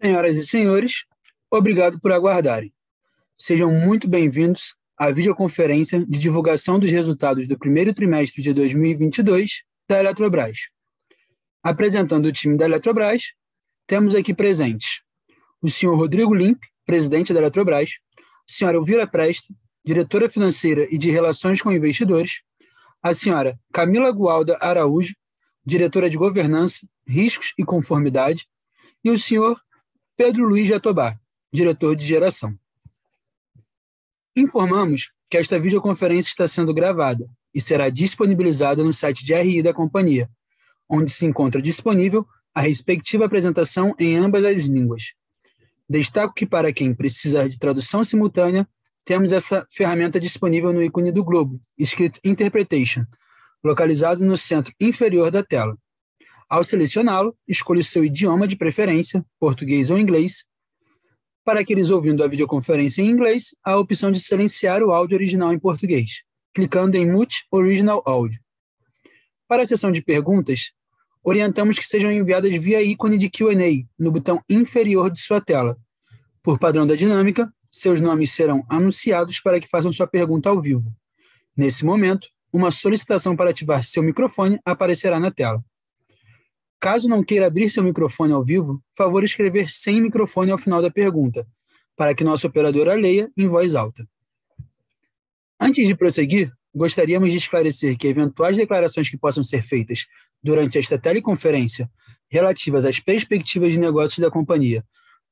Senhoras e senhores, obrigado por aguardarem. Sejam muito bem-vindos à videoconferência de divulgação dos resultados do primeiro trimestre de 2022 da Eletrobras. Apresentando o time da Eletrobras, temos aqui presentes o senhor Rodrigo Limp, presidente da Eletrobras, a senhora Elvira Presta, diretora financeira e de relações com investidores, a senhora Camila Gualda Araújo, diretora de governança, riscos e conformidade, e o senhor Pedro Luiz Jatobá, diretor de geração. Informamos que esta videoconferência está sendo gravada e será disponibilizada no site de RI da companhia, onde se encontra disponível a respectiva apresentação em ambas as línguas. Destaco que, para quem precisar de tradução simultânea, temos essa ferramenta disponível no ícone do globo, escrito Interpretation, localizado no centro inferior da tela. Ao selecioná-lo, escolha o seu idioma de preferência, português ou inglês. Para aqueles ouvindo a videoconferência em inglês, há a opção de silenciar o áudio original em português, clicando em Mute Original Audio. Para a sessão de perguntas, orientamos que sejam enviadas via ícone de Q&A no botão inferior de sua tela. Por padrão da dinâmica, seus nomes serão anunciados para que façam sua pergunta ao vivo. Nesse momento, uma solicitação para ativar seu microfone aparecerá na tela. Caso não queira abrir seu microfone ao vivo, favor escrever sem microfone ao final da pergunta, para que nossa operadora leia em voz alta. Antes de prosseguir, gostaríamos de esclarecer que eventuais declarações que possam ser feitas durante esta teleconferência relativas às perspectivas de negócios da companhia,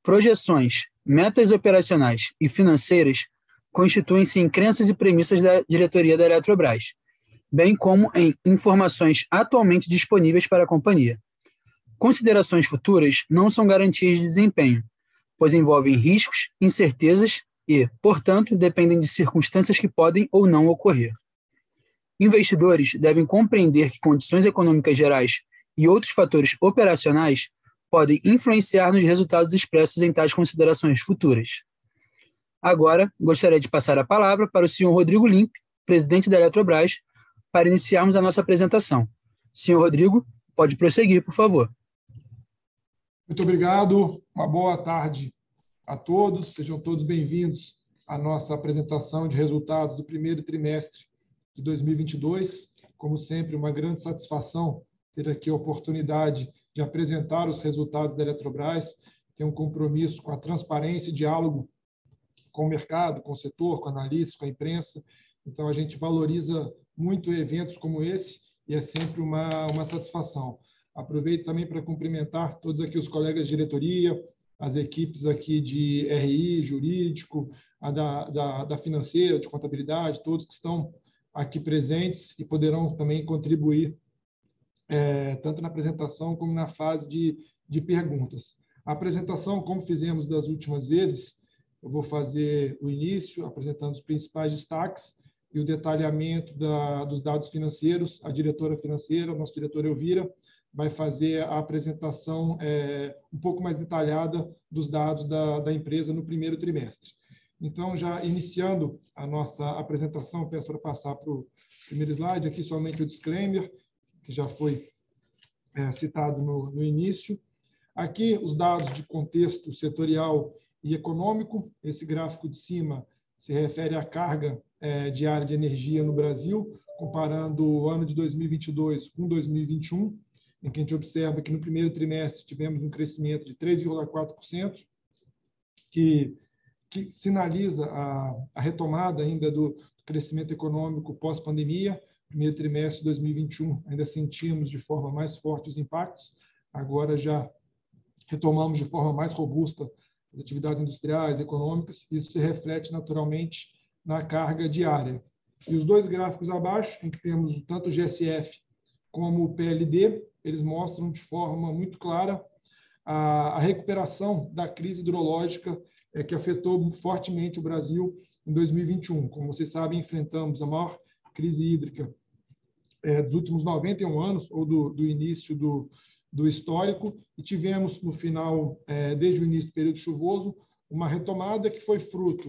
projeções, metas operacionais e financeiras constituem-se em crenças e premissas da diretoria da Eletrobras, bem como em informações atualmente disponíveis para a companhia. Considerações futuras não são garantias de desempenho, pois envolvem riscos, incertezas e, portanto, dependem de circunstâncias que podem ou não ocorrer. Investidores devem compreender que condições econômicas gerais e outros fatores operacionais podem influenciar nos resultados expressos em tais considerações futuras. Agora, gostaria de passar a palavra para o senhor Rodrigo Limp, presidente da Eletrobras, para iniciarmos a nossa apresentação. Senhor Rodrigo, pode prosseguir, por favor. Muito obrigado, uma boa tarde a todos, sejam todos bem-vindos à nossa apresentação de resultados do primeiro trimestre de 2022. Como sempre, uma grande satisfação ter aqui a oportunidade de apresentar os resultados da Eletrobras, tem um compromisso com a transparência e diálogo com o mercado, com o setor, com analistas, com a imprensa. Então, a gente valoriza muito eventos como esse e é sempre uma, uma satisfação. Aproveito também para cumprimentar todos aqui os colegas de diretoria, as equipes aqui de RI, jurídico, a da, da, da financeira, de contabilidade, todos que estão aqui presentes e poderão também contribuir é, tanto na apresentação como na fase de, de perguntas. A apresentação, como fizemos das últimas vezes, eu vou fazer o início, apresentando os principais destaques e o detalhamento da, dos dados financeiros. A diretora financeira, o nosso diretor Elvira, vai fazer a apresentação é, um pouco mais detalhada dos dados da, da empresa no primeiro trimestre. Então, já iniciando a nossa apresentação, peço para passar para o primeiro slide, aqui somente o disclaimer, que já foi é, citado no, no início. Aqui, os dados de contexto setorial e econômico. Esse gráfico de cima se refere à carga é, diária de energia no Brasil, comparando o ano de 2022 com 2021 em que a gente observa que no primeiro trimestre tivemos um crescimento de 3,4%, que, que sinaliza a, a retomada ainda do crescimento econômico pós-pandemia. Primeiro trimestre de 2021 ainda sentimos de forma mais forte os impactos, agora já retomamos de forma mais robusta as atividades industriais, econômicas, isso se reflete naturalmente na carga diária. E os dois gráficos abaixo, em que temos tanto o GSF como o PLD, eles mostram de forma muito clara a, a recuperação da crise hidrológica é, que afetou fortemente o Brasil em 2021. Como vocês sabem, enfrentamos a maior crise hídrica é, dos últimos 91 anos, ou do, do início do, do histórico, e tivemos no final, é, desde o início do período chuvoso, uma retomada que foi fruto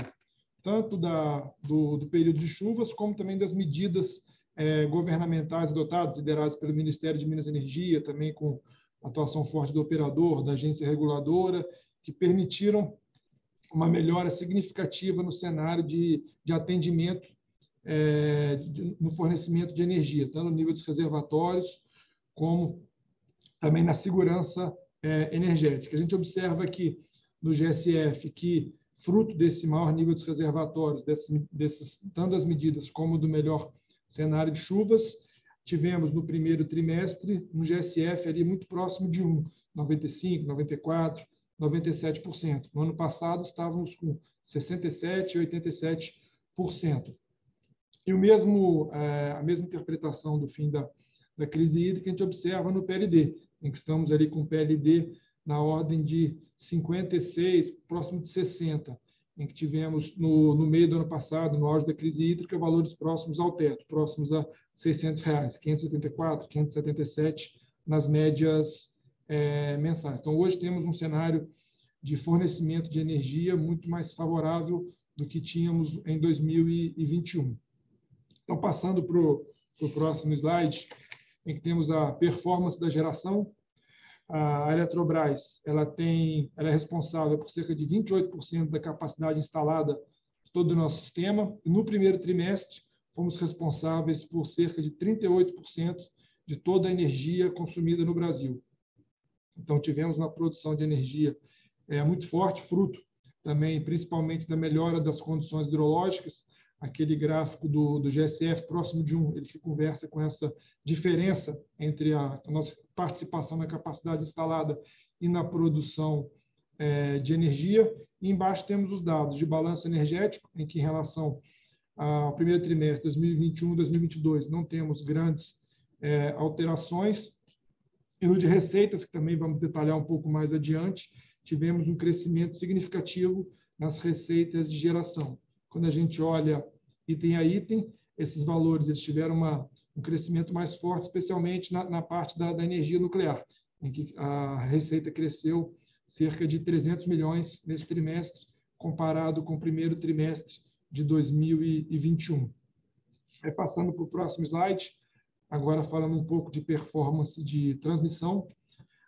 tanto da, do, do período de chuvas, como também das medidas é, governamentais adotados, liderados pelo Ministério de Minas e Energia, também com atuação forte do operador, da agência reguladora que permitiram uma melhora significativa no cenário de, de atendimento é, de, no fornecimento de energia, tanto no nível dos reservatórios, como também na segurança é, energética. A gente observa aqui no GSF que, fruto desse maior nível dos reservatórios, dessas, tanto das medidas como do melhor cenário de chuvas, tivemos no primeiro trimestre um GSF ali muito próximo de 1, 95, 94, 97%. No ano passado estávamos com 67 e 87%. E o mesmo é, a mesma interpretação do fim da, da crise hídrica a gente observa no PLD, em que estamos ali com PLD na ordem de 56, próximo de 60, em que tivemos no, no meio do ano passado, no auge da crise hídrica, valores próximos ao teto, próximos a 600 reais, 574, 577 nas médias é, mensais. Então, hoje temos um cenário de fornecimento de energia muito mais favorável do que tínhamos em 2021. Então, passando para o próximo slide, em que temos a performance da geração. A Eletrobras ela tem, ela é responsável por cerca de 28% da capacidade instalada de todo o nosso sistema. No primeiro trimestre, fomos responsáveis por cerca de 38% de toda a energia consumida no Brasil. Então, tivemos uma produção de energia é, muito forte, fruto também, principalmente, da melhora das condições hidrológicas. Aquele gráfico do, do GSF próximo de um, ele se conversa com essa diferença entre a, a nossa participação na capacidade instalada e na produção é, de energia. E embaixo temos os dados de balanço energético, em que, em relação ao primeiro trimestre 2021 2022, não temos grandes é, alterações. E no de receitas, que também vamos detalhar um pouco mais adiante, tivemos um crescimento significativo nas receitas de geração. Quando a gente olha item a item, esses valores eles tiveram uma, um crescimento mais forte, especialmente na, na parte da, da energia nuclear, em que a receita cresceu cerca de 300 milhões nesse trimestre, comparado com o primeiro trimestre de 2021. Aí, passando para o próximo slide, agora falando um pouco de performance de transmissão.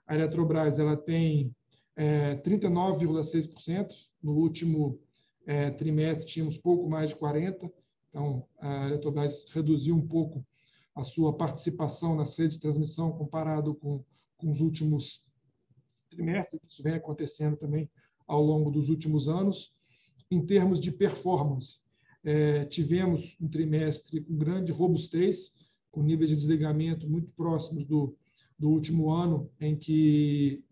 A Eletrobras ela tem é, 39,6%. No último é, trimestre, tínhamos pouco mais de 40%. Então, a Eletrobras reduziu um pouco a sua participação nas redes de transmissão comparado com, com os últimos trimestres. Isso vem acontecendo também ao longo dos últimos anos. Em termos de performance, é, tivemos um trimestre com grande robustez, com níveis de desligamento muito próximos do, do último ano, em que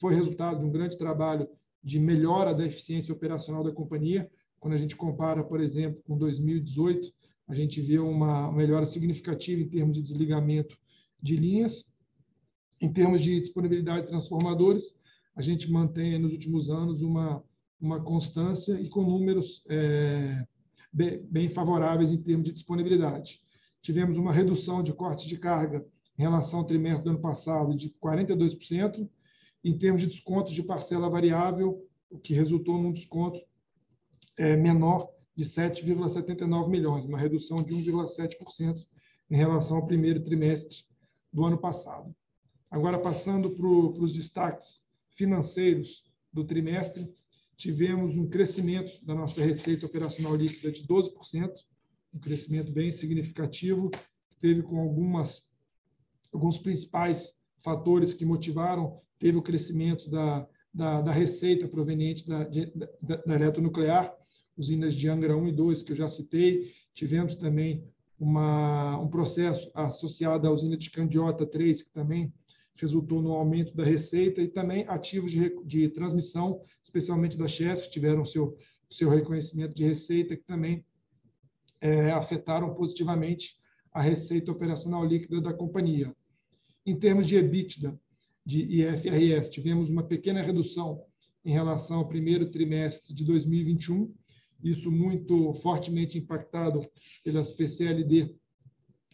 foi resultado de um grande trabalho de melhora da eficiência operacional da companhia. Quando a gente compara, por exemplo, com 2018, a gente vê uma melhora significativa em termos de desligamento de linhas. Em termos de disponibilidade de transformadores, a gente mantém nos últimos anos uma uma constância e com números é, bem, bem favoráveis em termos de disponibilidade. Tivemos uma redução de corte de carga em relação ao trimestre do ano passado de 42%, em termos de descontos de parcela variável, o que resultou num desconto é, menor de 7,79 milhões, uma redução de 1,7% em relação ao primeiro trimestre do ano passado. Agora, passando para os destaques financeiros do trimestre, tivemos um crescimento da nossa receita operacional líquida de 12%, um crescimento bem significativo, teve com algumas alguns principais fatores que motivaram, teve o crescimento da, da, da receita proveniente da, da, da eletronuclear, usinas de Angra 1 e 2, que eu já citei, tivemos também uma, um processo associado à usina de Candiota 3, que também resultou no aumento da receita e também ativos de, de transmissão, especialmente da Chess, que tiveram seu, seu reconhecimento de receita, que também é, afetaram positivamente a receita operacional líquida da companhia. Em termos de EBITDA, de IFRS, tivemos uma pequena redução em relação ao primeiro trimestre de 2021, isso muito fortemente impactado pelas PCLD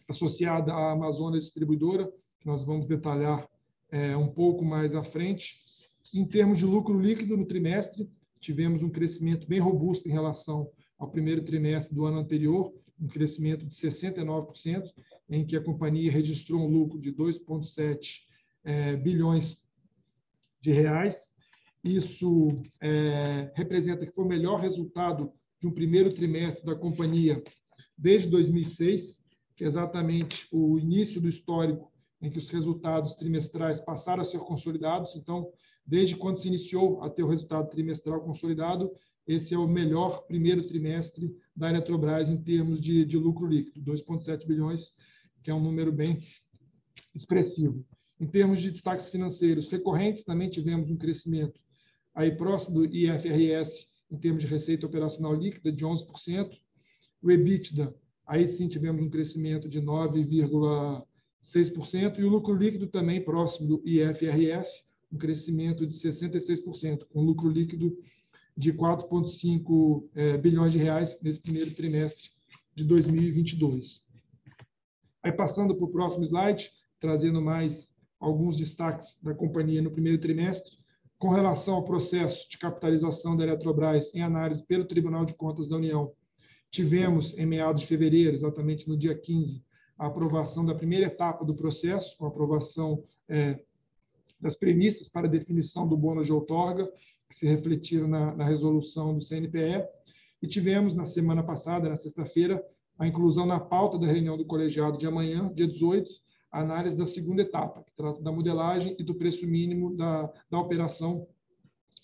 associada à Amazonas Distribuidora, que nós vamos detalhar é, um pouco mais à frente. Em termos de lucro líquido no trimestre, tivemos um crescimento bem robusto em relação ao primeiro trimestre do ano anterior, um crescimento de 69%, em que a companhia registrou um lucro de 2,7 é, bilhões de reais. isso é, representa que foi o melhor resultado de um primeiro trimestre da companhia desde 2006, que é exatamente o início do histórico em que os resultados trimestrais passaram a ser consolidados. Então, desde quando se iniciou a ter o resultado trimestral consolidado, esse é o melhor primeiro trimestre da Eletrobras em termos de, de lucro líquido, 2,7 bilhões, que é um número bem expressivo. Em termos de destaques financeiros recorrentes, também tivemos um crescimento aí próximo do IFRS em termos de receita operacional líquida de 11%. O EBITDA, aí sim tivemos um crescimento de 9,6%. E o lucro líquido também próximo do IFRS, um crescimento de 66%, com lucro líquido de 4,5 é, bilhões de reais nesse primeiro trimestre de 2022. Aí, passando para o próximo slide, trazendo mais alguns destaques da companhia no primeiro trimestre, com relação ao processo de capitalização da Eletrobras em análise pelo Tribunal de Contas da União. Tivemos, em meados de fevereiro, exatamente no dia 15, a aprovação da primeira etapa do processo, com a aprovação é, das premissas para definição do bônus de outorga, que se refletiram na, na resolução do CNPE. E tivemos, na semana passada, na sexta-feira, a inclusão na pauta da reunião do colegiado de amanhã, dia 18, a análise da segunda etapa, que trata da modelagem e do preço mínimo da, da operação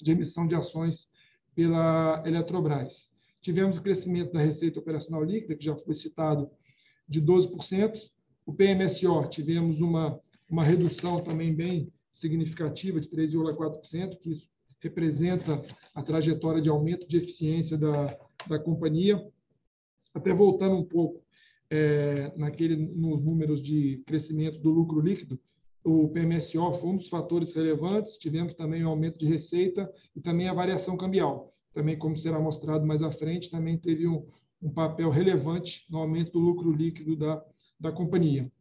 de emissão de ações pela Eletrobras. Tivemos o crescimento da receita operacional líquida, que já foi citado, de 12%. O PMSO, tivemos uma, uma redução também bem significativa de 3,4%, que isso representa a trajetória de aumento de eficiência da, da companhia. Até voltando um pouco é, naquele, nos números de crescimento do lucro líquido, o PMSO foi um dos fatores relevantes. Tivemos também o aumento de receita e também a variação cambial. Também, como será mostrado mais à frente, também teve um, um papel relevante no aumento do lucro líquido da, da companhia.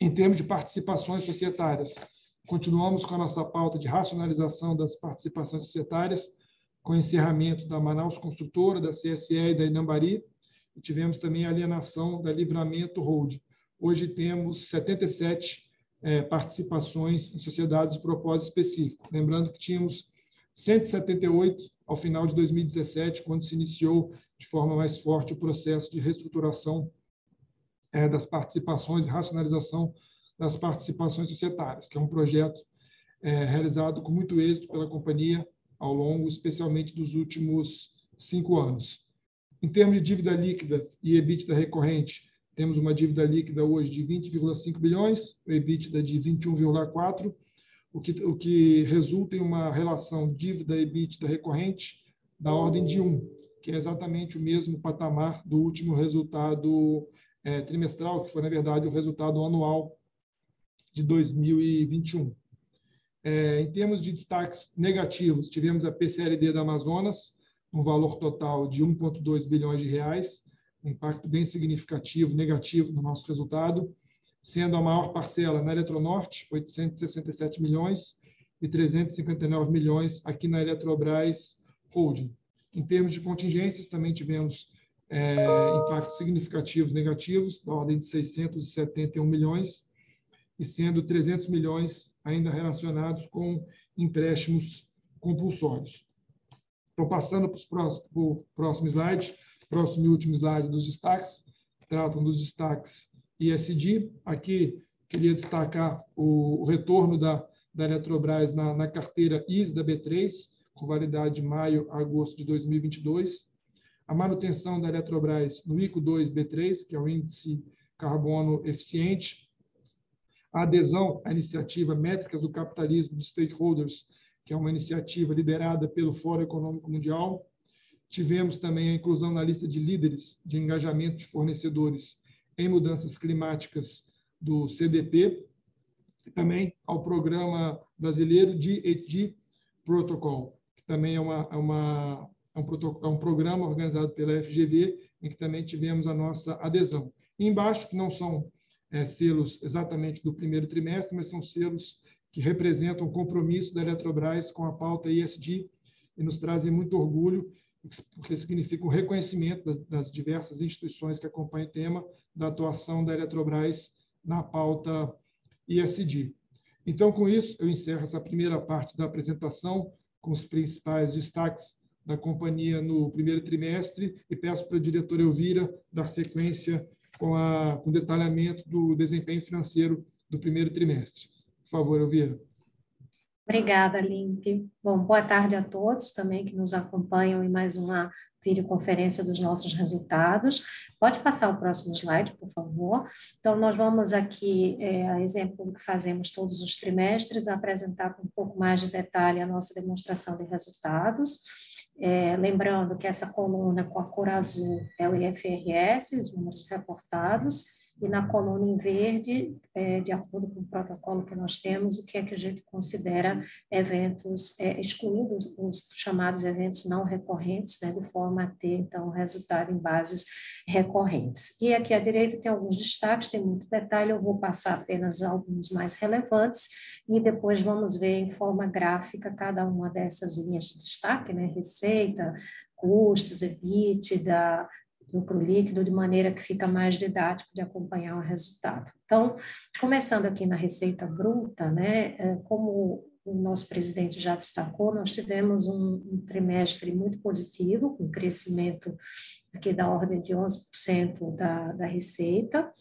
Em termos de participações societárias, continuamos com a nossa pauta de racionalização das participações societárias, com encerramento da Manaus Construtora, da CSE e da Inambari, e tivemos também a alienação da Livramento Hold. Hoje temos 77 é, participações em sociedades de propósito específico. Lembrando que tínhamos 178 ao final de 2017, quando se iniciou de forma mais forte o processo de reestruturação é, das participações racionalização das participações societárias, que é um projeto é, realizado com muito êxito pela companhia ao longo, especialmente dos últimos cinco anos. Em termos de dívida líquida e EBITDA recorrente, temos uma dívida líquida hoje de 20,5 bilhões, o EBITDA de 21,4, o que, o que resulta em uma relação dívida-EBITDA recorrente da ordem de 1, que é exatamente o mesmo patamar do último resultado é, trimestral, que foi, na verdade, o resultado anual de 2021. É, em termos de destaques negativos, tivemos a PCLD da Amazonas, um valor total de 1,2 bilhões de reais, um impacto bem significativo, negativo no nosso resultado, sendo a maior parcela na Eletronorte, 867 milhões, e 359 milhões aqui na Eletrobras Holding. Em termos de contingências, também tivemos é, impactos significativos negativos, da ordem de 671 milhões, e sendo 300 milhões ainda relacionados com empréstimos compulsórios. Então, passando para, próximos, para o próximo slide, próximo e último slide dos destaques, tratam dos destaques ISD. Aqui, queria destacar o, o retorno da, da Eletrobras na, na carteira IS da B3, com validade de maio a agosto de 2022. A manutenção da Eletrobras no ICO 2 B3, que é o índice carbono eficiente. A adesão à iniciativa Métricas do Capitalismo dos Stakeholders que é uma iniciativa liderada pelo Fórum Econômico Mundial. Tivemos também a inclusão na lista de líderes de engajamento de fornecedores em mudanças climáticas do CDP, e também ao Programa Brasileiro de ED Protocol, que também é, uma, é, uma, é, um, é um programa organizado pela FGV, em que também tivemos a nossa adesão. E embaixo, que não são é, selos exatamente do primeiro trimestre, mas são selos que representam o compromisso da Eletrobras com a pauta ESG e nos trazem muito orgulho, porque significa o reconhecimento das, das diversas instituições que acompanham o tema da atuação da Eletrobras na pauta ESG. Então, com isso, eu encerro essa primeira parte da apresentação, com os principais destaques da companhia no primeiro trimestre e peço para a diretora Elvira dar sequência com, a, com o detalhamento do desempenho financeiro do primeiro trimestre. Por favor, Elvira. Obrigada, Limpe. Bom, boa tarde a todos também que nos acompanham em mais uma videoconferência dos nossos resultados. Pode passar o próximo slide, por favor. Então, nós vamos aqui, é, a exemplo do que fazemos todos os trimestres, apresentar com um pouco mais de detalhe a nossa demonstração de resultados. É, lembrando que essa coluna com a cor azul é o IFRS, os números reportados, e na coluna em verde, é, de acordo com o protocolo que nós temos, o que é que a gente considera eventos, é, excluindo os, os, chamados eventos não recorrentes, né, de forma a ter, então, resultado em bases recorrentes. E aqui à direita tem alguns destaques, tem muito detalhe, eu vou passar apenas alguns mais relevantes, e depois vamos ver em forma gráfica cada uma dessas linhas de destaque, né, receita, custos, EBITDA, lucro líquido, de maneira que fica mais didático de acompanhar o resultado. Então, começando aqui na receita bruta, né, é, como o nosso presidente já destacou, nós tivemos um, um trimestre muito positivo, com crescimento aqui da ordem de 11% da, da receita,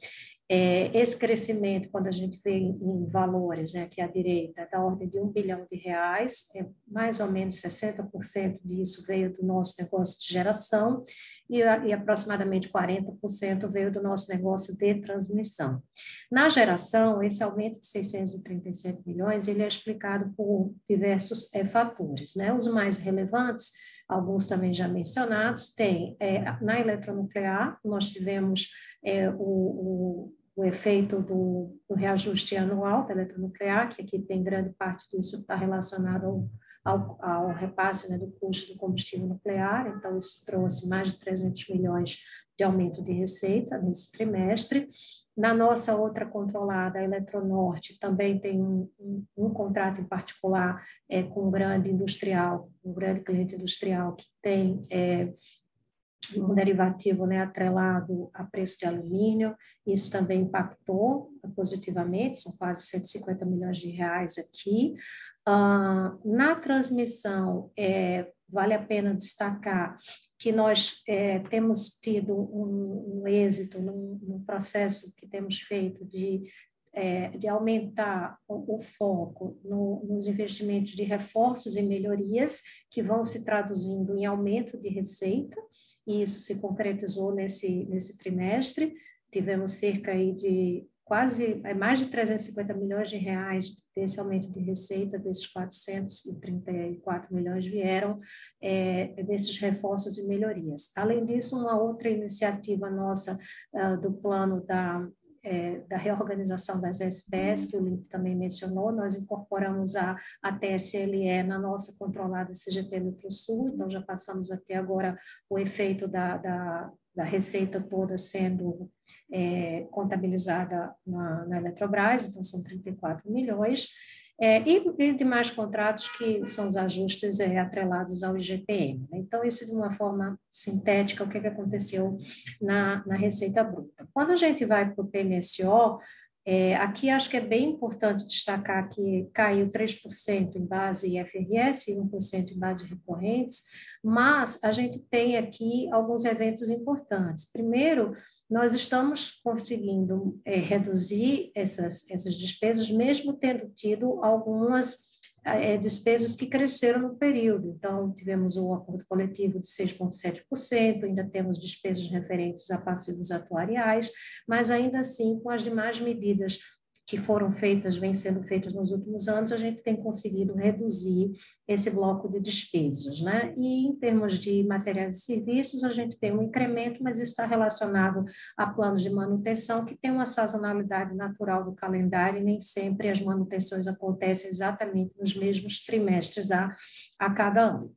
é, esse crescimento, quando a gente vê em, valores, né, aqui à direita, é da ordem de um bilhão de reais, é, mais ou menos 60% disso veio do nosso negócio de geração e, e aproximadamente 40% veio do nosso negócio de transmissão. Na geração, esse aumento de 637 milhões, ele é explicado por diversos é, fatores, né? Os mais relevantes alguns também já mencionados, tem é, na eletronuclear, nós tivemos é, o, o, o, efeito do, do, reajuste anual da eletronuclear, que aqui tem grande parte disso está relacionado ao, ao, ao repasse né, do custo do combustível nuclear, então isso trouxe mais de 300 milhões de aumento de receita nesse trimestre. Na nossa outra controlada, a Eletronorte, também tem um, um, um contrato em particular é, com um grande industrial, um grande cliente industrial que tem é, um derivativo né, atrelado a preço de alumínio, isso também impactou positivamente, são quase 150 milhões de reais aqui. Uh, na transmissão, é, vale a pena destacar que nós é, temos tido um, um êxito num, processo que temos feito de, é, de aumentar o, o foco no, nos investimentos de reforços e melhorias, que vão se traduzindo em aumento de receita, e isso se concretizou nesse, nesse trimestre. Tivemos cerca aí de quase é mais de 350 milhões de reais desse aumento de receita, desses 434 milhões vieram é, desses reforços e melhorias. Além disso, uma outra iniciativa nossa uh, do plano da é, da reorganização das SPS, que o Limp também mencionou, nós incorporamos a, a TSLE na nossa controlada CGT Sul, então já passamos até agora o efeito da, da, da receita toda sendo é, contabilizada na, na Eletrobras, então são 34 milhões, é, e, e demais contratos que são os ajustes é, atrelados ao IGPM. Né? Então, isso de uma forma sintética, o que, que aconteceu na, na receita bruta. Quando a gente vai para o PMSO, é, aqui acho que é bem importante destacar que caiu 3% em base IFRS e 1% em base recorrentes, mas a gente tem aqui alguns eventos importantes. Primeiro, nós estamos conseguindo é, reduzir essas, essas despesas, mesmo tendo tido algumas é, despesas que cresceram no período. Então, tivemos o um acordo coletivo de 6,7%, ainda temos despesas referentes a passivos atuariais, mas ainda assim, com as demais medidas que foram feitas, vêm sendo feitas nos últimos anos, a gente tem conseguido reduzir esse bloco de despesas, né? E em termos de materiais e serviços, a gente tem um incremento, mas está relacionado a planos de manutenção que tem uma sazonalidade natural do calendário e nem sempre as manutenções acontecem exatamente nos mesmos trimestres a, a cada ano.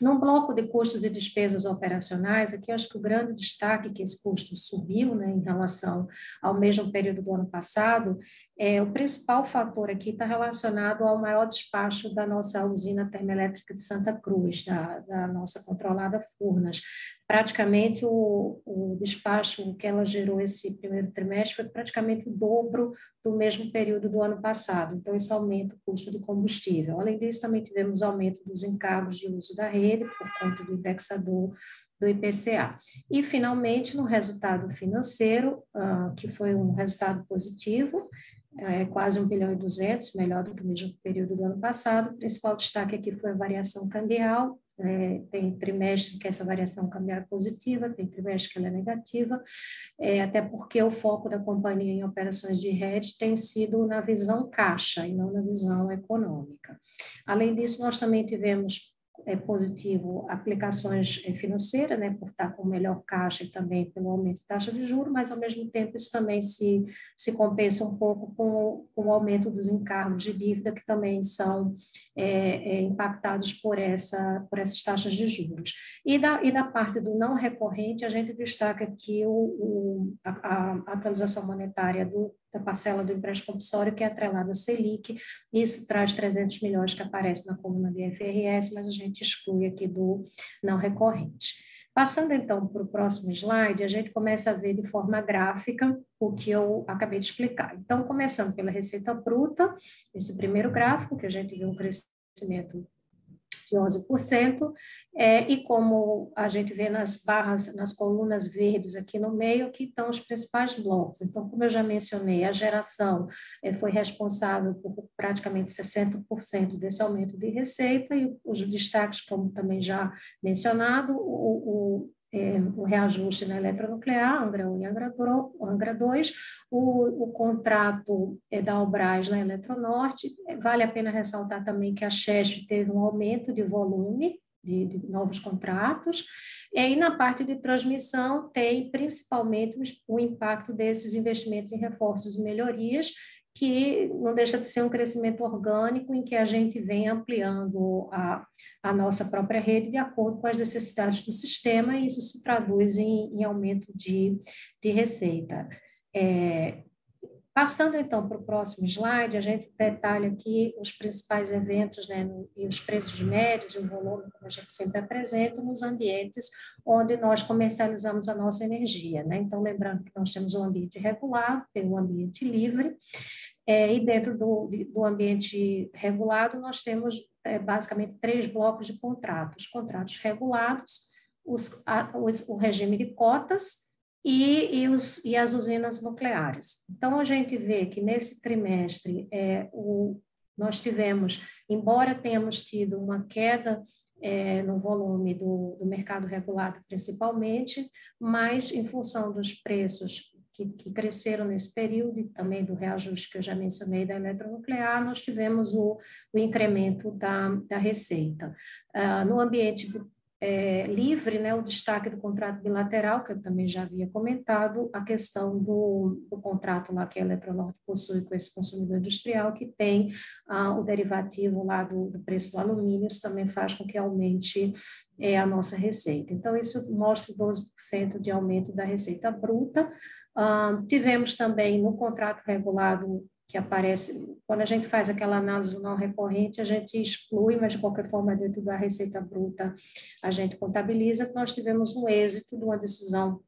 No bloco de custos e despesas operacionais, aqui eu acho que o grande destaque que esse custo subiu né, em relação ao mesmo período do ano passado É, o principal fator aqui está relacionado ao maior despacho da nossa usina termoelétrica de Santa Cruz, da, da nossa controlada Furnas. Praticamente o, o despacho que ela gerou esse primeiro trimestre foi praticamente o dobro do mesmo período do ano passado. Então, isso aumenta o custo do combustível. Além disso, também tivemos aumento dos encargos de uso da rede por conta do indexador do IPCA. E, finalmente, no resultado financeiro, uh, que foi um resultado positivo, é quase 1 bilhão e 200, melhor do que o mesmo período do ano passado. O principal destaque aqui foi a variação cambial, é, tem trimestre que essa variação cambial é positiva, tem trimestre que ela é negativa, é, até porque o foco da companhia em operações de rede tem sido na visão caixa e não na visão econômica. Além disso, nós também tivemos é, positivo aplicações é, financeiras, né, por estar com melhor caixa e também pelo aumento de taxa de juros, mas ao mesmo tempo isso também se, se compensa um pouco com, com o aumento dos encargos de dívida que também são é, é, impactados por, essa, por essas taxas de juros. E da, e da parte do não recorrente, a gente destaca aqui o, o a, a atualização monetária do da parcela do empréstimo compulsório, que é atrelada à Selic. Isso traz 300 milhões que aparece na coluna de FRS, mas a gente exclui aqui do não recorrente. Passando então para o próximo slide, a gente começa a ver de forma gráfica o que eu acabei de explicar. Então, começando pela receita bruta, esse primeiro gráfico, que a gente viu um crescimento de 11%, é, e como a gente vê nas barras, nas colunas verdes aqui no meio, aqui estão os principais blocos. Então, como eu já mencionei, a geração é, foi responsável por praticamente 60% desse aumento de receita, e os destaques, como também já mencionado, o, o é, o reajuste na eletronuclear, Angra 1 e Angra 2, o, o contrato é, da Albras na Eletronorte. Vale a pena ressaltar também que a Chesf teve um aumento de volume de, de novos contratos. E na parte de transmissão, tem principalmente o impacto desses investimentos em reforços e melhorias, que não deixa de ser um crescimento orgânico em que a gente vem ampliando a, a nossa própria rede de acordo com as necessidades do sistema, e isso se traduz em, em aumento de, de receita. É, Passando então para o próximo slide, a gente detalha aqui os principais eventos né, e os preços médios e o volume, como a gente sempre apresenta, nos ambientes onde nós comercializamos a nossa energia. Né? Então, lembrando que nós temos um ambiente regulado, tem um ambiente livre, é, e dentro do, do ambiente regulado, nós temos é, basicamente três blocos de contratos: contratos regulados, os, a, os, o regime de cotas e, e, os, e as usinas nucleares. Então, a gente vê que nesse trimestre é, o, nós tivemos, embora tenhamos tido uma queda é, no volume do, do, mercado regulado principalmente, mas em função dos preços que, que, cresceram nesse período e também do reajuste que eu já mencionei da eletronuclear, nós tivemos o, o incremento da, da receita. Uh, no ambiente é, livre né, o destaque do contrato bilateral, que eu também já havia comentado, a questão do, do contrato lá que a Eletronorte possui com esse consumidor industrial, que tem ah, o derivativo lá do, do, preço do alumínio, isso também faz com que aumente é, a nossa receita. Então, isso mostra 12% de aumento da receita bruta. Ah, tivemos também no contrato regulado que aparece, quando a gente faz aquela análise não recorrente, a gente exclui, mas de qualquer forma, dentro da receita bruta, a gente contabiliza. Que nós tivemos um êxito de uma decisão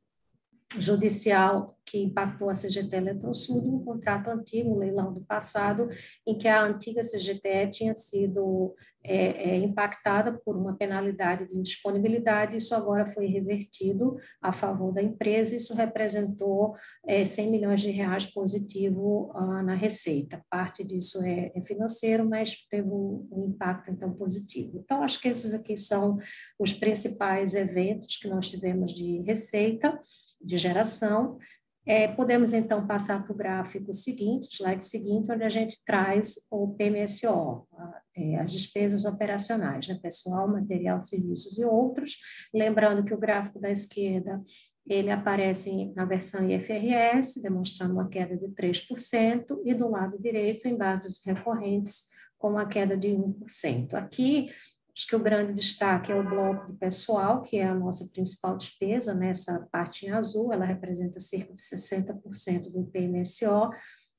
judicial que impactou a CGT Eletrosul, um contrato antigo, um leilão do passado, em que a antiga CGTE tinha sido é, é, impactada por uma penalidade de indisponibilidade, isso agora foi revertido a favor da empresa, isso representou é, 100 milhões de reais positivo ah, na receita. Parte disso é, é financeiro, mas teve um, um, impacto, então, positivo. Então, acho que esses aqui são os principais eventos que nós tivemos de receita, de geração, é, podemos, então, passar para o gráfico seguinte, slide seguinte, onde a gente traz o PMSO, a, é, as despesas operacionais, né, pessoal, material, serviços e outros. Lembrando que o gráfico da esquerda, ele aparece na versão IFRS, demonstrando uma queda de 3%, e do lado direito, em bases recorrentes, com uma queda de 1%. Aqui, Acho que o grande destaque é o bloco de pessoal, que é a nossa principal despesa, nessa parte em azul, ela representa cerca de 60% do PMSO,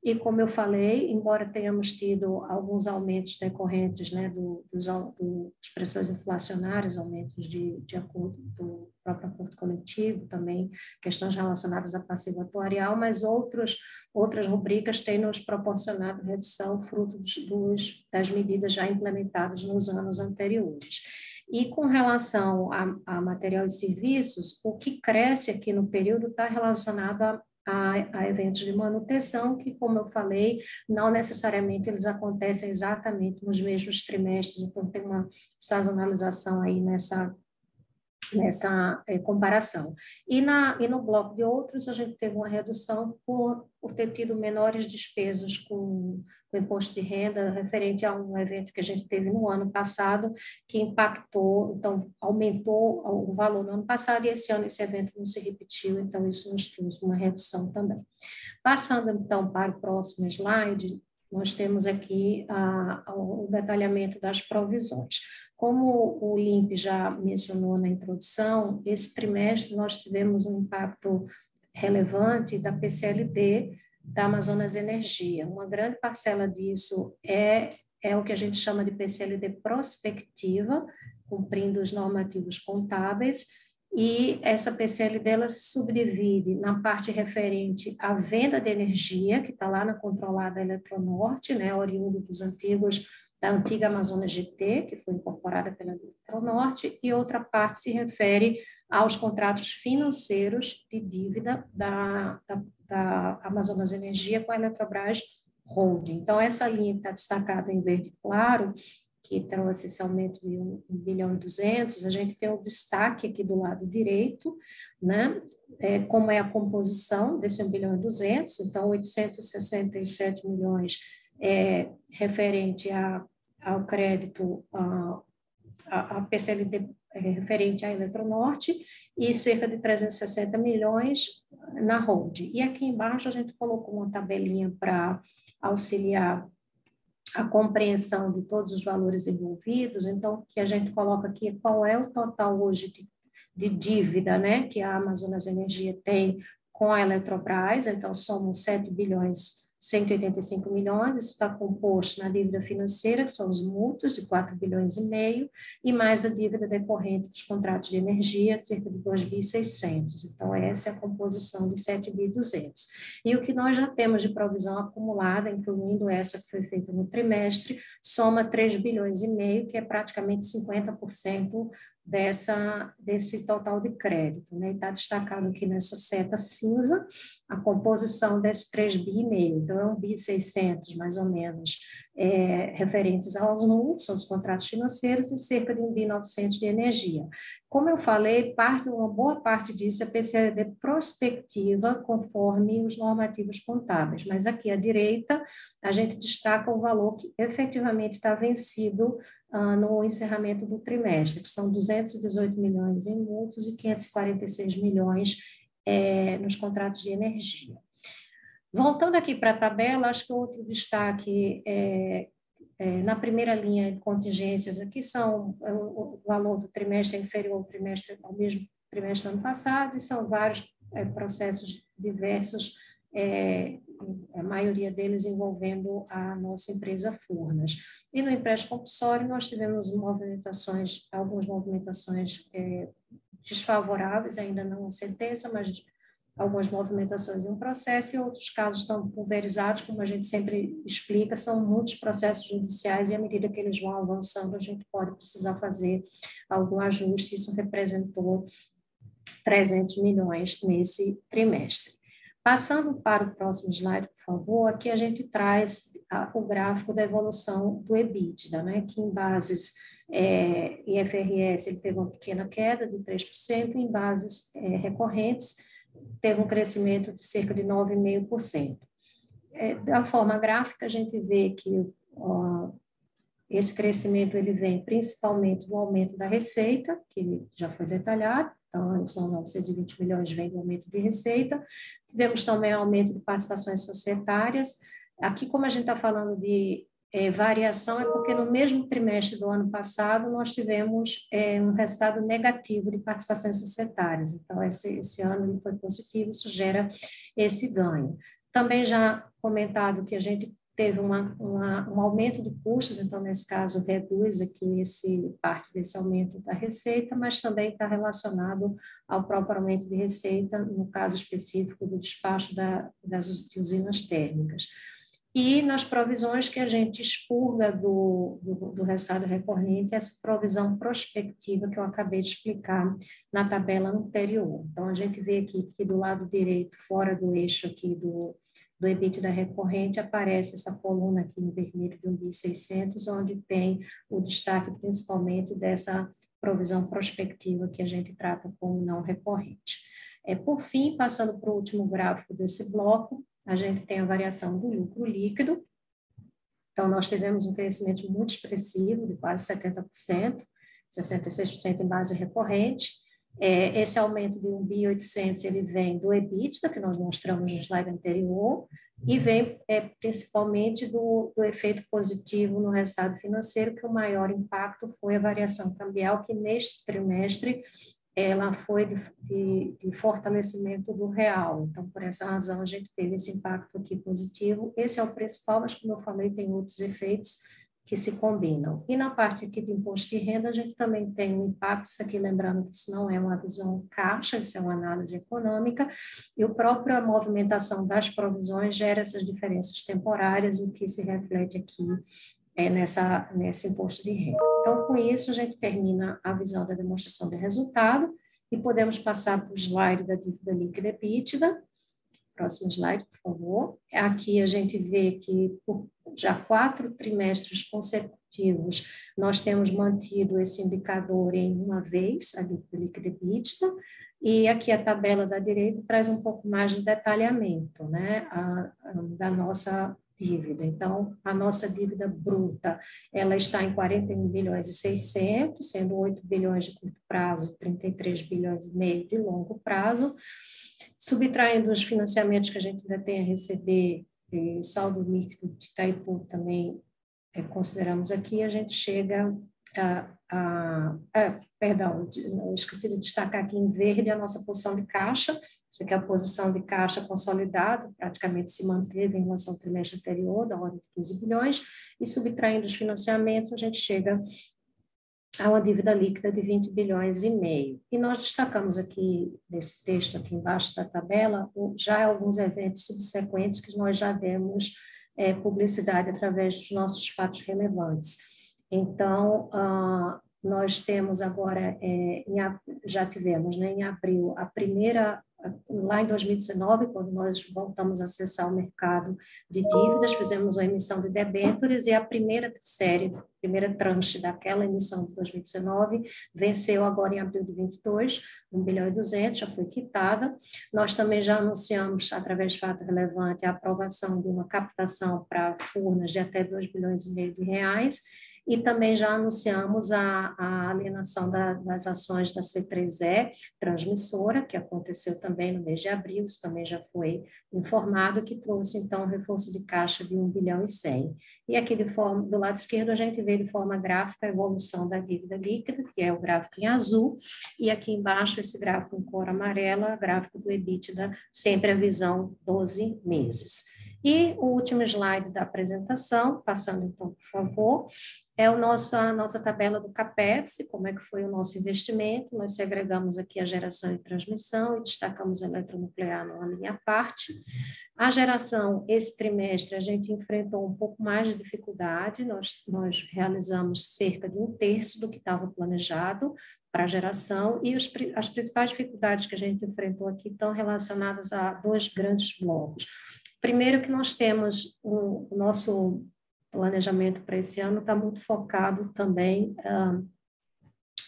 E como eu falei, embora tenhamos tido alguns aumentos decorrentes né, do, dos, do, das pressões inflacionárias, aumentos de, de acordo do próprio acordo coletivo, também questões relacionadas à passiva atuarial, mas outros, outras rubricas têm nos proporcionado redução fruto dos, das medidas já implementadas nos anos anteriores. E com relação a, a material e serviços, o que cresce aqui no período está relacionado a a, a, eventos de manutenção, que, como eu falei, não necessariamente eles acontecem exatamente nos mesmos trimestres, então tem uma sazonalização aí nessa, nessa é, comparação. E, na, e no bloco de outros, a gente teve uma redução por, por ter tido menores despesas com o imposto de renda referente a um evento que a gente teve no ano passado, que impactou, então, aumentou o valor no ano passado e esse ano esse evento não se repetiu, então isso nos trouxe uma redução também. Passando, então, para o próximo slide, nós temos aqui a, a, o detalhamento das provisões. Como o LIMP já mencionou na introdução, esse trimestre nós tivemos um impacto relevante da PCLD, da Amazonas Energia. Uma grande parcela disso é, é o que a gente chama de PCLD prospectiva, cumprindo os normativos contábeis, e essa PCLD ela se subdivide na parte referente à venda de energia, que está lá na controlada Eletronorte, né, oriundo dos antigos da antiga Amazonas GT, que foi incorporada pela Eletronorte, e outra parte se refere aos contratos financeiros de dívida da, da, da Amazonas Energia com a Eletrobras Holding. Então, essa linha está destacada em verde claro, que trouxe esse aumento de 1 bilhão e 200, a gente tem um destaque aqui do lado direito, né? É, como é a composição desse 1 bilhão e 200, então 867 milhões é, referente a, ao crédito, a, a, PCLD é, referente à Eletronorte e cerca de 360 milhões na Hold. E aqui embaixo a gente colocou uma tabelinha para auxiliar a compreensão de todos os valores envolvidos. Então, que a gente coloca aqui é qual é o total hoje de, de dívida né, que a Amazonas Energia tem com a Eletrobras. Então, somos 7 bilhões 185 milhões, isso está composto na dívida financeira, que são os multos de 4 bilhões e meio, e mais a dívida decorrente dos contratos de energia, cerca de 2.600. Então, essa é a composição de 7.200. E o que nós já temos de provisão acumulada, incluindo essa que foi feita no trimestre, soma 3 bilhões e meio, que é praticamente 50% dessa, desse total de crédito. Né? Está destacado aqui nessa seta cinza a composição desse 3 bi e meio. Então, é um bi 600, mais ou menos, é, referentes aos multos, são os contratos financeiros, e cerca de um bi 900 de energia. Como eu falei, parte, uma boa parte disso é PCD prospectiva, conforme os normativos contábeis, mas aqui à direita a gente destaca o valor que efetivamente está vencido ah, no encerramento do trimestre, que são 218 milhões em multos e 546 milhões é, nos contratos de energia. Voltando aqui para a tabela, acho que outro destaque é, é, na primeira linha de contingências aqui são é, o, valor do trimestre inferior ao trimestre ao mesmo trimestre do ano passado e são vários é, processos diversos, é, a maioria deles envolvendo a nossa empresa Furnas. E no empréstimo compulsório nós tivemos movimentações, algumas movimentações é, desfavoráveis, ainda não a sentença, mas algumas movimentações em um processo e outros casos estão pulverizados, como a gente sempre explica, são muitos processos judiciais e à medida que eles vão avançando, a gente pode precisar fazer algum ajuste. Isso representou 300 milhões nesse trimestre. Passando para o próximo slide, por favor, aqui a gente traz a, o gráfico da evolução do EBITDA, né, que em bases é, IFRS ele teve uma pequena queda de 3%, em bases é, recorrentes teve um crescimento de cerca de 9,5%. É, da forma gráfica, a gente vê que ó, esse crescimento ele vem principalmente do aumento da receita, que já foi detalhado, então são 920 milhões vem do aumento de receita. Tivemos também aumento de participações societárias. Aqui, como a gente está falando de é, variação é porque no mesmo trimestre do ano passado nós tivemos é, um resultado negativo de participações societárias. Então, esse, esse ano foi positivo, isso gera esse ganho. Também já comentado que a gente teve uma, uma, um aumento de custos, então, nesse caso, reduz aqui esse, parte desse aumento da receita, mas também está relacionado ao próprio aumento de receita, no caso específico do despacho da, das usinas térmicas. E nas provisões que a gente expurga do, do, do, resultado recorrente, essa provisão prospectiva que eu acabei de explicar na tabela anterior. Então, a gente vê aqui que do lado direito, fora do eixo aqui do, do EBITDA recorrente, aparece essa coluna aqui em vermelho de 1.600, onde tem o destaque principalmente dessa provisão prospectiva que a gente trata como não recorrente. É, por fim, passando para o último gráfico desse bloco, a gente tem a variação do lucro líquido. Então, nós tivemos um crescimento muito expressivo, de quase 70%, 66% em base recorrente, é, esse aumento de 1.800 ele vem do EBITDA, que nós mostramos no slide anterior, e vem é, principalmente do, do, efeito positivo no resultado financeiro, que o maior impacto foi a variação cambial, que neste trimestre ela foi de, de, de fortalecimento do real. Então, por essa razão, a gente teve esse impacto aqui positivo. Esse é o principal, mas como eu falei, tem outros efeitos que se combinam. E na parte aqui de imposto de renda, a gente também tem um impacto, isso aqui lembrando que isso não é uma visão caixa, isso é uma análise econômica, e a própria movimentação das provisões gera essas diferenças temporárias, o que se reflete aqui é nessa, nesse imposto de renda. Então, com isso, a gente termina a visão da demonstração de resultado e podemos passar para o slide da dívida líquida EBITDA, Próximo slide, por favor. Aqui a gente vê que por já quatro trimestres consecutivos nós temos mantido esse indicador em uma vez, a líquida EBITDA, e aqui a tabela da direita traz um pouco mais de detalhamento né, a, a, da nossa dívida. Então, a nossa dívida bruta, ela está em 41 bilhões e 600, sendo 8 bilhões de curto prazo, 33 bilhões e meio de longo prazo, subtraindo os financiamentos que a gente ainda tem a receber, e saldo líquido de Itaipu também é, consideramos aqui, a gente chega a, a, a, perdão, esqueci de destacar aqui em verde a nossa posição de caixa, isso aqui é a posição de caixa consolidada, praticamente se manteve em relação ao trimestre anterior, da ordem de 15 bilhões, e subtraindo os financiamentos, a gente chega a uma dívida líquida de 20 bilhões e meio. E nós destacamos aqui, nesse texto aqui embaixo da tabela, já alguns eventos subsequentes que nós já demos é, publicidade através dos nossos fatos relevantes. Então, ah, nós temos agora, é, em, já tivemos né, em abril, a primeira lá em 2019, quando nós voltamos a acessar o mercado de dívidas, fizemos uma emissão de debêntures e a primeira série, primeira tranche daquela emissão de 2019 venceu agora em abril de 22, 1 bilhão e 200, já foi quitada. Nós também já anunciamos, através de fato relevante, a aprovação de uma captação para Furnas de até 2 bilhões e meio de reais, e também já anunciamos a, a alienação da, das ações da C3E, transmissora, que aconteceu também no mês de abril, isso também já foi informado, que trouxe, então, um reforço de caixa de 1 bilhão e 100. E aqui forma, do lado esquerdo, a gente vê de forma gráfica a evolução da dívida líquida, que é o gráfico em azul, e aqui embaixo, esse gráfico em cor amarela, gráfico do EBITDA, sempre a visão 12 meses. E o último slide da apresentação, passando então, por favor, é a nossa tabela do CAPEX, como é que foi o nosso investimento. Nós segregamos aqui a geração e transmissão e destacamos a eletronuclear numa linha à parte. A geração, esse trimestre, a gente enfrentou um pouco mais de dificuldade, nós, nós realizamos cerca de um terço do que estava planejado para a geração, e os, as principais dificuldades que a gente enfrentou aqui estão relacionadas a dois grandes blocos. Primeiro que nós temos o, o nosso planejamento para esse ano está muito focado também ah,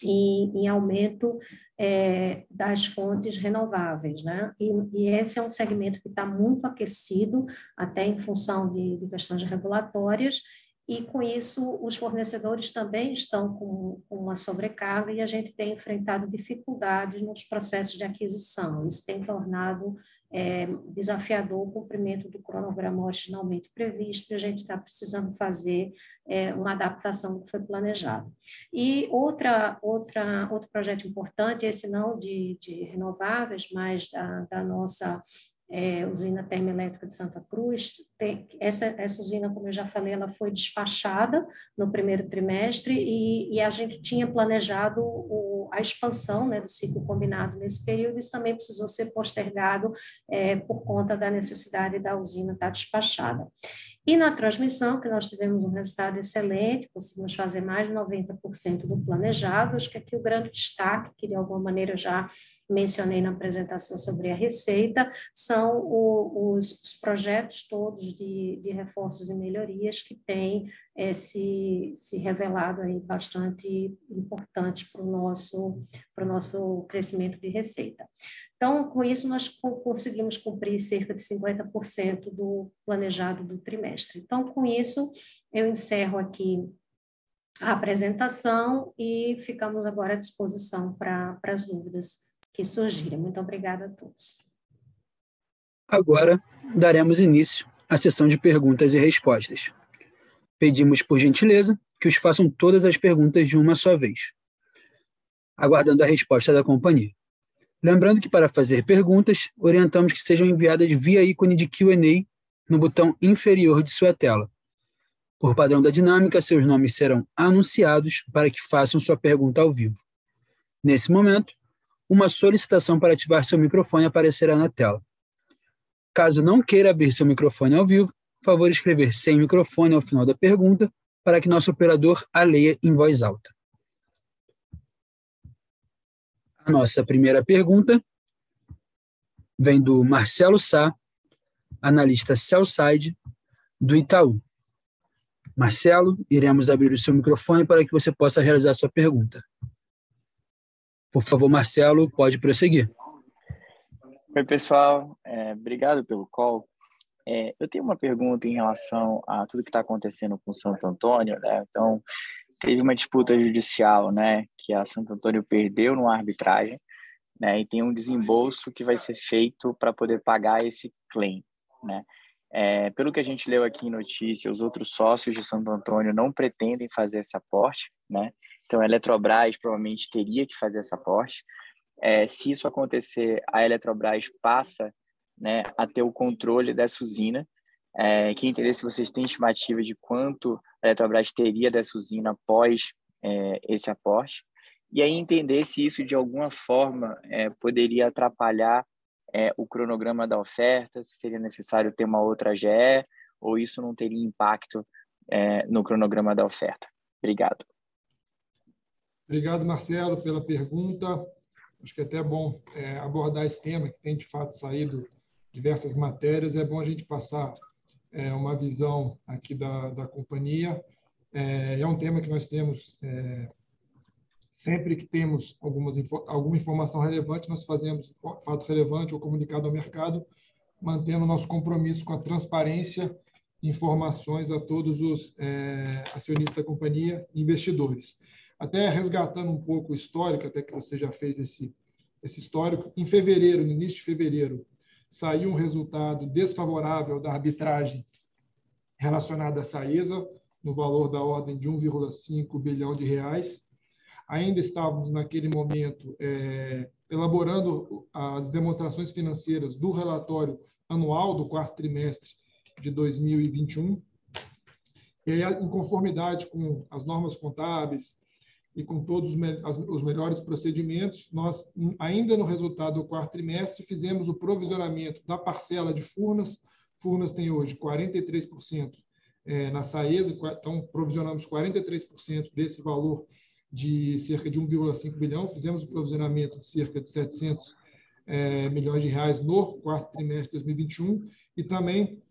em, em, aumento é, das fontes renováveis, né? E, e, esse é um segmento que está muito aquecido, até em função de, de, questões regulatórias, e com isso os fornecedores também estão com, com uma sobrecarga e a gente tem enfrentado dificuldades nos processos de aquisição. Isso tem tornado é, desafiador o cumprimento do cronograma originalmente previsto, e a gente está precisando fazer é, uma adaptação que foi planejado. E outra, outra, outro projeto importante, esse não de, de renováveis, mas da, da nossa é, usina termoelétrica de Santa Cruz. Tem, essa, essa usina, como eu já falei, ela foi despachada no primeiro trimestre e, e a gente tinha planejado o, a expansão né, do ciclo combinado nesse período. Isso também precisou ser postergado é, por conta da necessidade da usina estar despachada. E na transmissão, que nós tivemos um resultado excelente, conseguimos fazer mais de 90% do planejado, acho que aqui o grande destaque, que de alguma maneira já mencionei na apresentação sobre a receita, são o, os, os, projetos todos de, de, reforços e melhorias que têm é, se, se revelado aí bastante importante para o nosso, nosso crescimento de receita. Então, com isso, nós conseguimos cumprir cerca de 50% do planejado do trimestre. Então, com isso, eu encerro aqui a apresentação e ficamos agora à disposição para, as dúvidas que surgirem. Muito obrigada a todos. Agora, daremos início à sessão de perguntas e respostas. Pedimos, por gentileza, que os façam todas as perguntas de uma só vez, aguardando a resposta da companhia. Lembrando que para fazer perguntas, orientamos que sejam enviadas via ícone de Q&A no botão inferior de sua tela. Por padrão da dinâmica, seus nomes serão anunciados para que façam sua pergunta ao vivo. Nesse momento, uma solicitação para ativar seu microfone aparecerá na tela. Caso não queira abrir seu microfone ao vivo, favor escrever sem microfone ao final da pergunta para que nosso operador a leia em voz alta. A nossa primeira pergunta vem do Marcelo Sá, analista Cellside, do Itaú. Marcelo, iremos abrir o seu microfone para que você possa realizar a sua pergunta. Por favor, Marcelo, pode prosseguir. Oi, pessoal. É, obrigado pelo call. É, eu tenho uma pergunta em relação a tudo que está acontecendo com Santo Antônio. Né? Então, teve uma disputa judicial, né, que a Santo Antônio perdeu numa arbitragem, né, e tem um desembolso que vai ser feito para poder pagar esse claim, né. É, pelo que a gente leu aqui em notícia, os outros sócios de Santo Antônio não pretendem fazer esse aporte, né? Então, a Eletrobras provavelmente teria que fazer esse aporte. É, se isso acontecer, a Eletrobras passa né, a ter o controle dessa usina, é, entender se vocês têm estimativa de quanto a Eletrobras teria dessa usina após é, esse aporte, e aí entender se isso de alguma forma é, poderia atrapalhar é, o cronograma da oferta, se seria necessário ter uma outra GE, ou isso não teria impacto é, no cronograma da oferta. Obrigado. Obrigado, Marcelo, pela pergunta. Acho que é até bom é, abordar esse tema, que tem de fato saído diversas matérias. É bom a gente passar é, uma visão aqui da, da companhia. É, é um tema que nós temos, é, sempre que temos algumas, alguma informação relevante, nós fazemos fato relevante ou comunicado ao mercado, mantendo nosso compromisso com a transparência informações a todos os é, acionistas da companhia e investidores. Até resgatando um pouco o histórico, até que você já fez esse, esse histórico, em fevereiro, no início de fevereiro, saiu um resultado desfavorável da arbitragem relacionada à Saesa, no valor da ordem de 1,5 bilhão de reais. Ainda estávamos, naquele momento, é, elaborando as demonstrações financeiras do relatório anual do quarto trimestre de 2021. E aí, em conformidade com as normas contábeis e com todos os melhores procedimentos, nós, ainda no resultado do quarto trimestre, fizemos o provisionamento da parcela de Furnas. Furnas tem hoje 43% é, na Saesa, então provisionamos 43% desse valor de cerca de 1,5 bilhão, fizemos o provisionamento de cerca de 700 é, milhões de reais no quarto trimestre de 2021 e também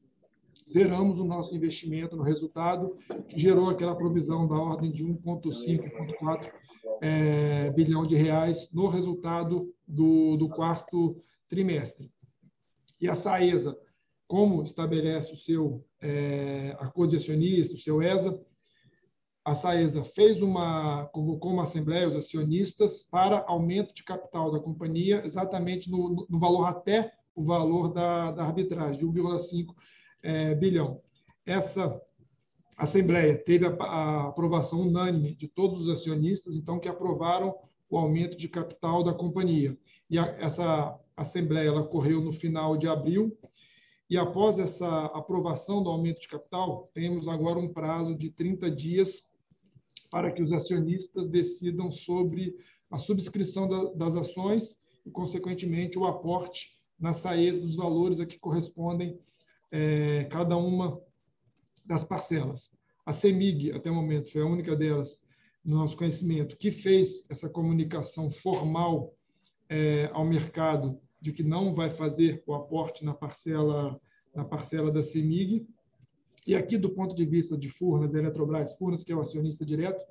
zeramos o nosso investimento no resultado, que gerou aquela provisão da ordem de 1,5, 1,4 é, bilhão de reais no resultado do, do quarto trimestre. E a Saesa, como estabelece o seu é, acordo de acionista, o seu ESA, a Saesa fez uma convocou uma assembleia os acionistas para aumento de capital da companhia, exatamente no, no valor até o valor da, da arbitragem de 1,5 é, bilhão. Essa assembleia teve a, a aprovação unânime de todos os acionistas, então que aprovaram o aumento de capital da companhia. E a, essa assembleia ela ocorreu no final de abril e após essa aprovação do aumento de capital, temos agora um prazo de 30 dias para que os acionistas decidam sobre a subscrição da, das ações e, consequentemente, o aporte na saída dos valores a que correspondem é, cada uma das parcelas. A CEMIG, até o momento, foi a única delas, no nosso conhecimento, que fez essa comunicação formal é, ao mercado de que não vai fazer o aporte na parcela na parcela da CEMIG. E aqui, do ponto de vista de Furnas, Eletrobras, Furnas, que é o acionista direto,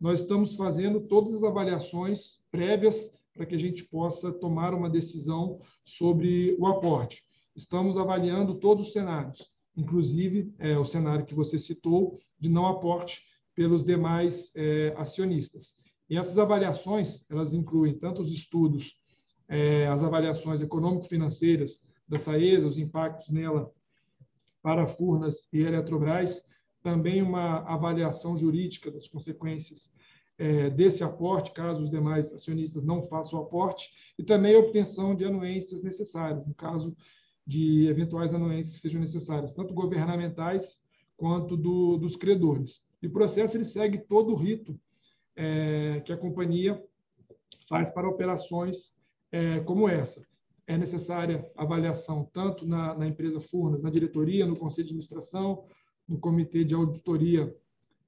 nós estamos fazendo todas as avaliações prévias para que a gente possa tomar uma decisão sobre o aporte. Estamos avaliando todos os cenários, inclusive é, o cenário que você citou de não aporte pelos demais é, acionistas. E essas avaliações, elas incluem tanto os estudos, é, as avaliações econômico-financeiras da Saesa, os impactos nela para Furnas e Eletrobras, também uma avaliação jurídica das consequências é, desse aporte, caso os demais acionistas não façam o aporte, e também a obtenção de anuências necessárias, no caso de eventuais anuências que sejam necessárias, tanto governamentais quanto do, dos credores. E o processo ele segue todo o rito é, que a companhia faz para operações é, como essa. É necessária avaliação tanto na, na empresa Furnas, na diretoria, no conselho de administração, no comitê de auditoria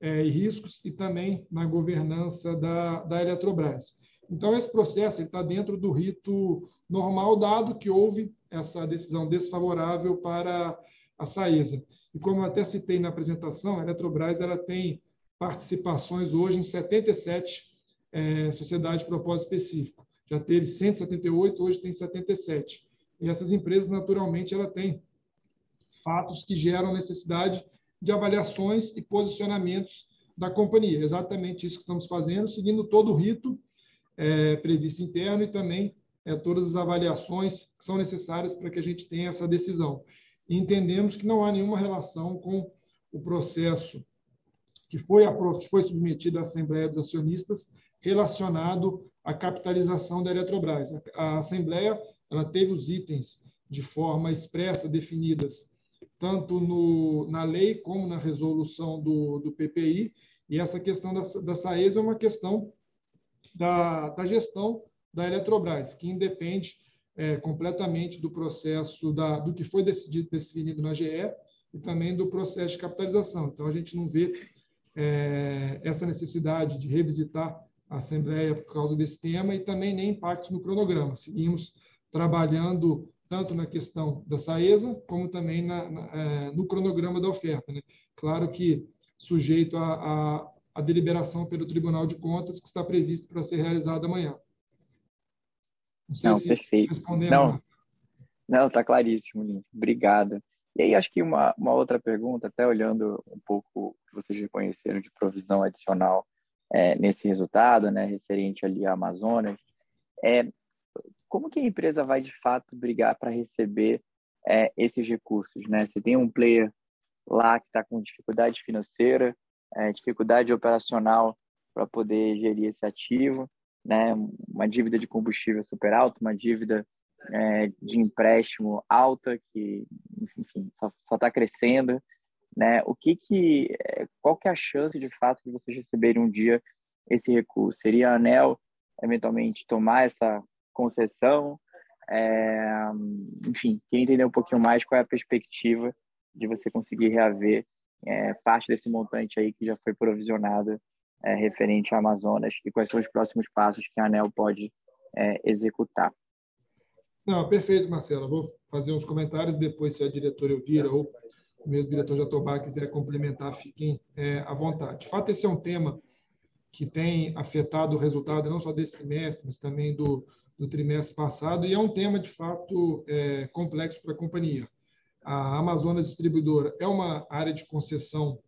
é, e riscos e também na governança da, da Eletrobras. Então, esse processo está dentro do rito normal, dado que houve essa decisão desfavorável para a Saesa. E como eu até citei na apresentação, a Eletrobras ela tem participações hoje em 77 é, sociedades de propósito específico. Já teve 178, hoje tem 77. E essas empresas, naturalmente, ela tem fatos que geram necessidade de avaliações e posicionamentos da companhia. Exatamente isso que estamos fazendo, seguindo todo o rito é, previsto interno e também é, todas as avaliações que são necessárias para que a gente tenha essa decisão. E entendemos que não há nenhuma relação com o processo que foi, que foi submetido à Assembleia dos Acionistas relacionado à capitalização da Eletrobras. A Assembleia ela teve os itens de forma expressa definidas tanto no, na lei como na resolução do, do PPI, e essa questão da, da SAES é uma questão da, da gestão da Eletrobras, que independe é, completamente do processo da, do que foi decidido, definido na GE e também do processo de capitalização. Então, a gente não vê é, essa necessidade de revisitar a Assembleia por causa desse tema e também nem impactos no cronograma. Seguimos trabalhando tanto na questão da Saesa, como também na, na, é, no cronograma da oferta. Né? Claro que sujeito à, à, deliberação pelo Tribunal de Contas, que está previsto para ser realizada amanhã. Não, sei Não se perfeito. respondendo. Não, Não, está claríssimo, Link. Obrigado. E aí, acho que uma, uma outra pergunta, até olhando um pouco o que vocês reconheceram de provisão adicional é, nesse resultado, né, referente ali à Amazonas, é como que a empresa vai de fato brigar para receber é, esses recursos, né? Você tem um player lá que está com dificuldade financeira, é, dificuldade operacional para poder gerir esse ativo, né? Uma dívida de combustível super alta, uma dívida é, de empréstimo alta que, enfim, só está crescendo, né? O que que, é, qual que é a chance de fato de vocês receberem um dia esse recurso? Seria a Anel eventualmente tomar essa concessão. É, enfim, queria entender um pouquinho mais qual é a perspectiva de você conseguir reaver é, parte desse montante aí que já foi provisionado é, referente à Amazonas e quais são os próximos passos que a ANEL pode é, executar. Não, perfeito, Marcelo. Vou fazer uns comentários depois, se a diretora Elvira ou o mesmo diretor Jatobá quiser complementar, fiquem é, à vontade. De fato, esse é um tema que tem afetado o resultado não só desse trimestre, mas também do, do trimestre passado, e é um tema, de fato, é, complexo para a companhia. A Amazonas Distribuidora é uma área de concessão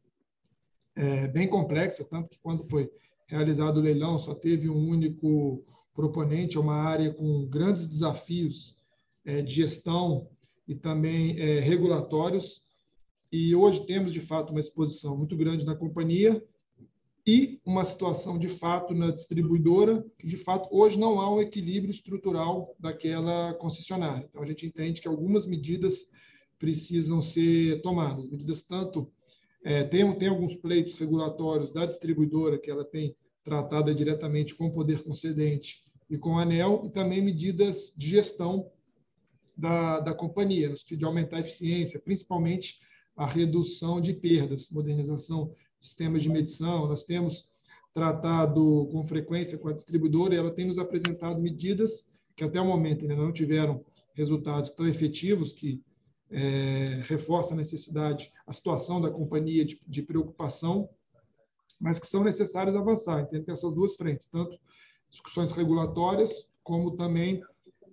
é, bem complexa, tanto que quando foi realizado o leilão só teve um único proponente, é uma área com grandes desafios é, de gestão e também é, regulatórios, e hoje temos, de fato, uma exposição muito grande na companhia, e uma situação de fato na distribuidora, que de fato hoje não há um equilíbrio estrutural daquela concessionária. Então a gente entende que algumas medidas precisam ser tomadas, medidas tanto é, tem, tem alguns pleitos regulatórios da distribuidora que ela tem tratada diretamente com o poder concedente e com a ANEL, e também medidas de gestão da, da companhia, no sentido de aumentar a eficiência, principalmente a redução de perdas, modernização sistemas de medição, nós temos tratado com frequência com a distribuidora e ela tem nos apresentado medidas que até o momento ainda não tiveram resultados tão efetivos que é, reforça a necessidade, a situação da companhia de, de preocupação, mas que são necessários avançar. Entendo que essas duas frentes, tanto discussões regulatórias, como também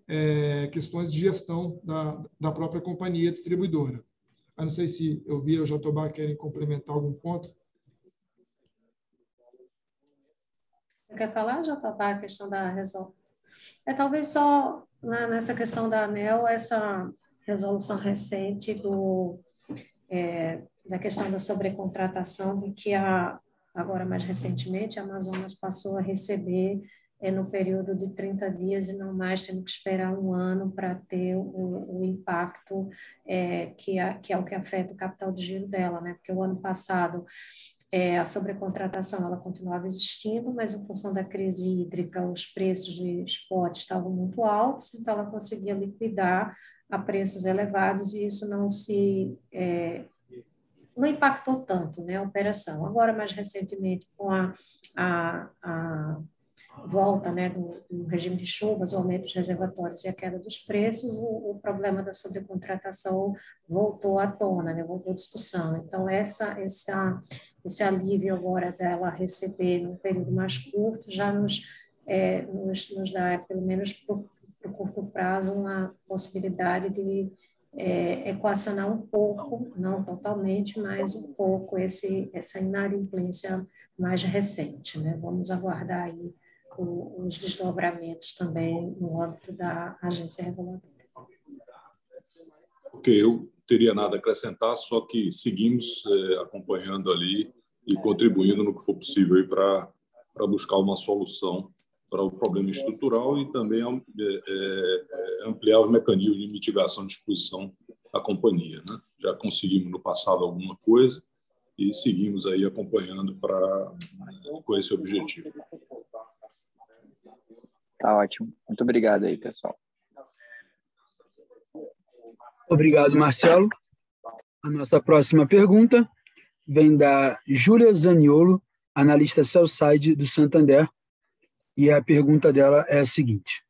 é, questões de gestão da, da própria companhia distribuidora. Eu não sei se eu vi o Jatobá querem complementar algum ponto. quer falar, Jatobá, a questão da resolução? É talvez só né, nessa questão da ANEL, essa resolução recente do, é, da questão da sobrecontratação, de que a, agora mais recentemente a Amazonas passou a receber é, no período de 30 dias e não mais tendo que esperar um ano para ter o, o impacto é, que, é, que é o que afeta o capital de giro dela, né? Porque o ano passado é, a sobrecontratação ela continuava existindo, mas em função da crise hídrica, os preços de spot estavam muito altos, então ela conseguia liquidar a preços elevados e isso não se é, não impactou tanto né, a operação. Agora, mais recentemente, com a, a, a volta né, do, do, regime de chuvas, o aumento dos reservatórios e a queda dos preços, o, o problema da sobrecontratação voltou à tona, né, voltou à discussão. Então, essa, essa, esse alívio agora dela receber num período mais curto já nos, é, nos, nos dá, pelo menos para o curto prazo, uma possibilidade de é, equacionar um pouco, não totalmente, mas um pouco esse, essa inadimplência mais recente. Né? Vamos aguardar aí o, os desdobramentos também no âmbito da agência reguladora. Ok, eu teria nada a acrescentar, só que seguimos é, acompanhando ali e contribuindo no que for possível para buscar uma solução para o problema estrutural e também é, é, ampliar os mecanismos de mitigação de exposição à companhia. Né? Já conseguimos no passado alguma coisa e seguimos aí acompanhando para com esse objetivo. Tá ótimo. Muito obrigado aí, pessoal. Obrigado, Marcelo. A nossa próxima pergunta vem da Júlia Zaniolo, analista Cellside do Santander, e a pergunta dela é a seguinte: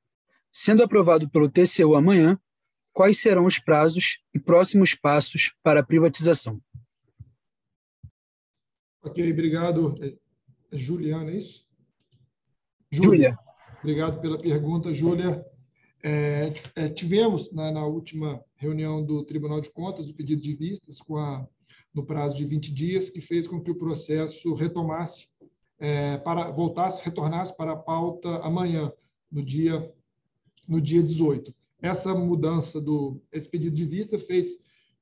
Sendo aprovado pelo TCU amanhã, quais serão os prazos e próximos passos para a privatização? Ok, obrigado. É, é Juliana, é isso? Júlia. Obrigado pela pergunta, Júlia. É, é, tivemos na, na, última reunião do Tribunal de Contas o pedido de vistas com a, no prazo de 20 dias, que fez com que o processo retomasse, é, para voltasse, retornasse para a pauta amanhã, no dia, no dia 18. Essa mudança do esse pedido de vista fez,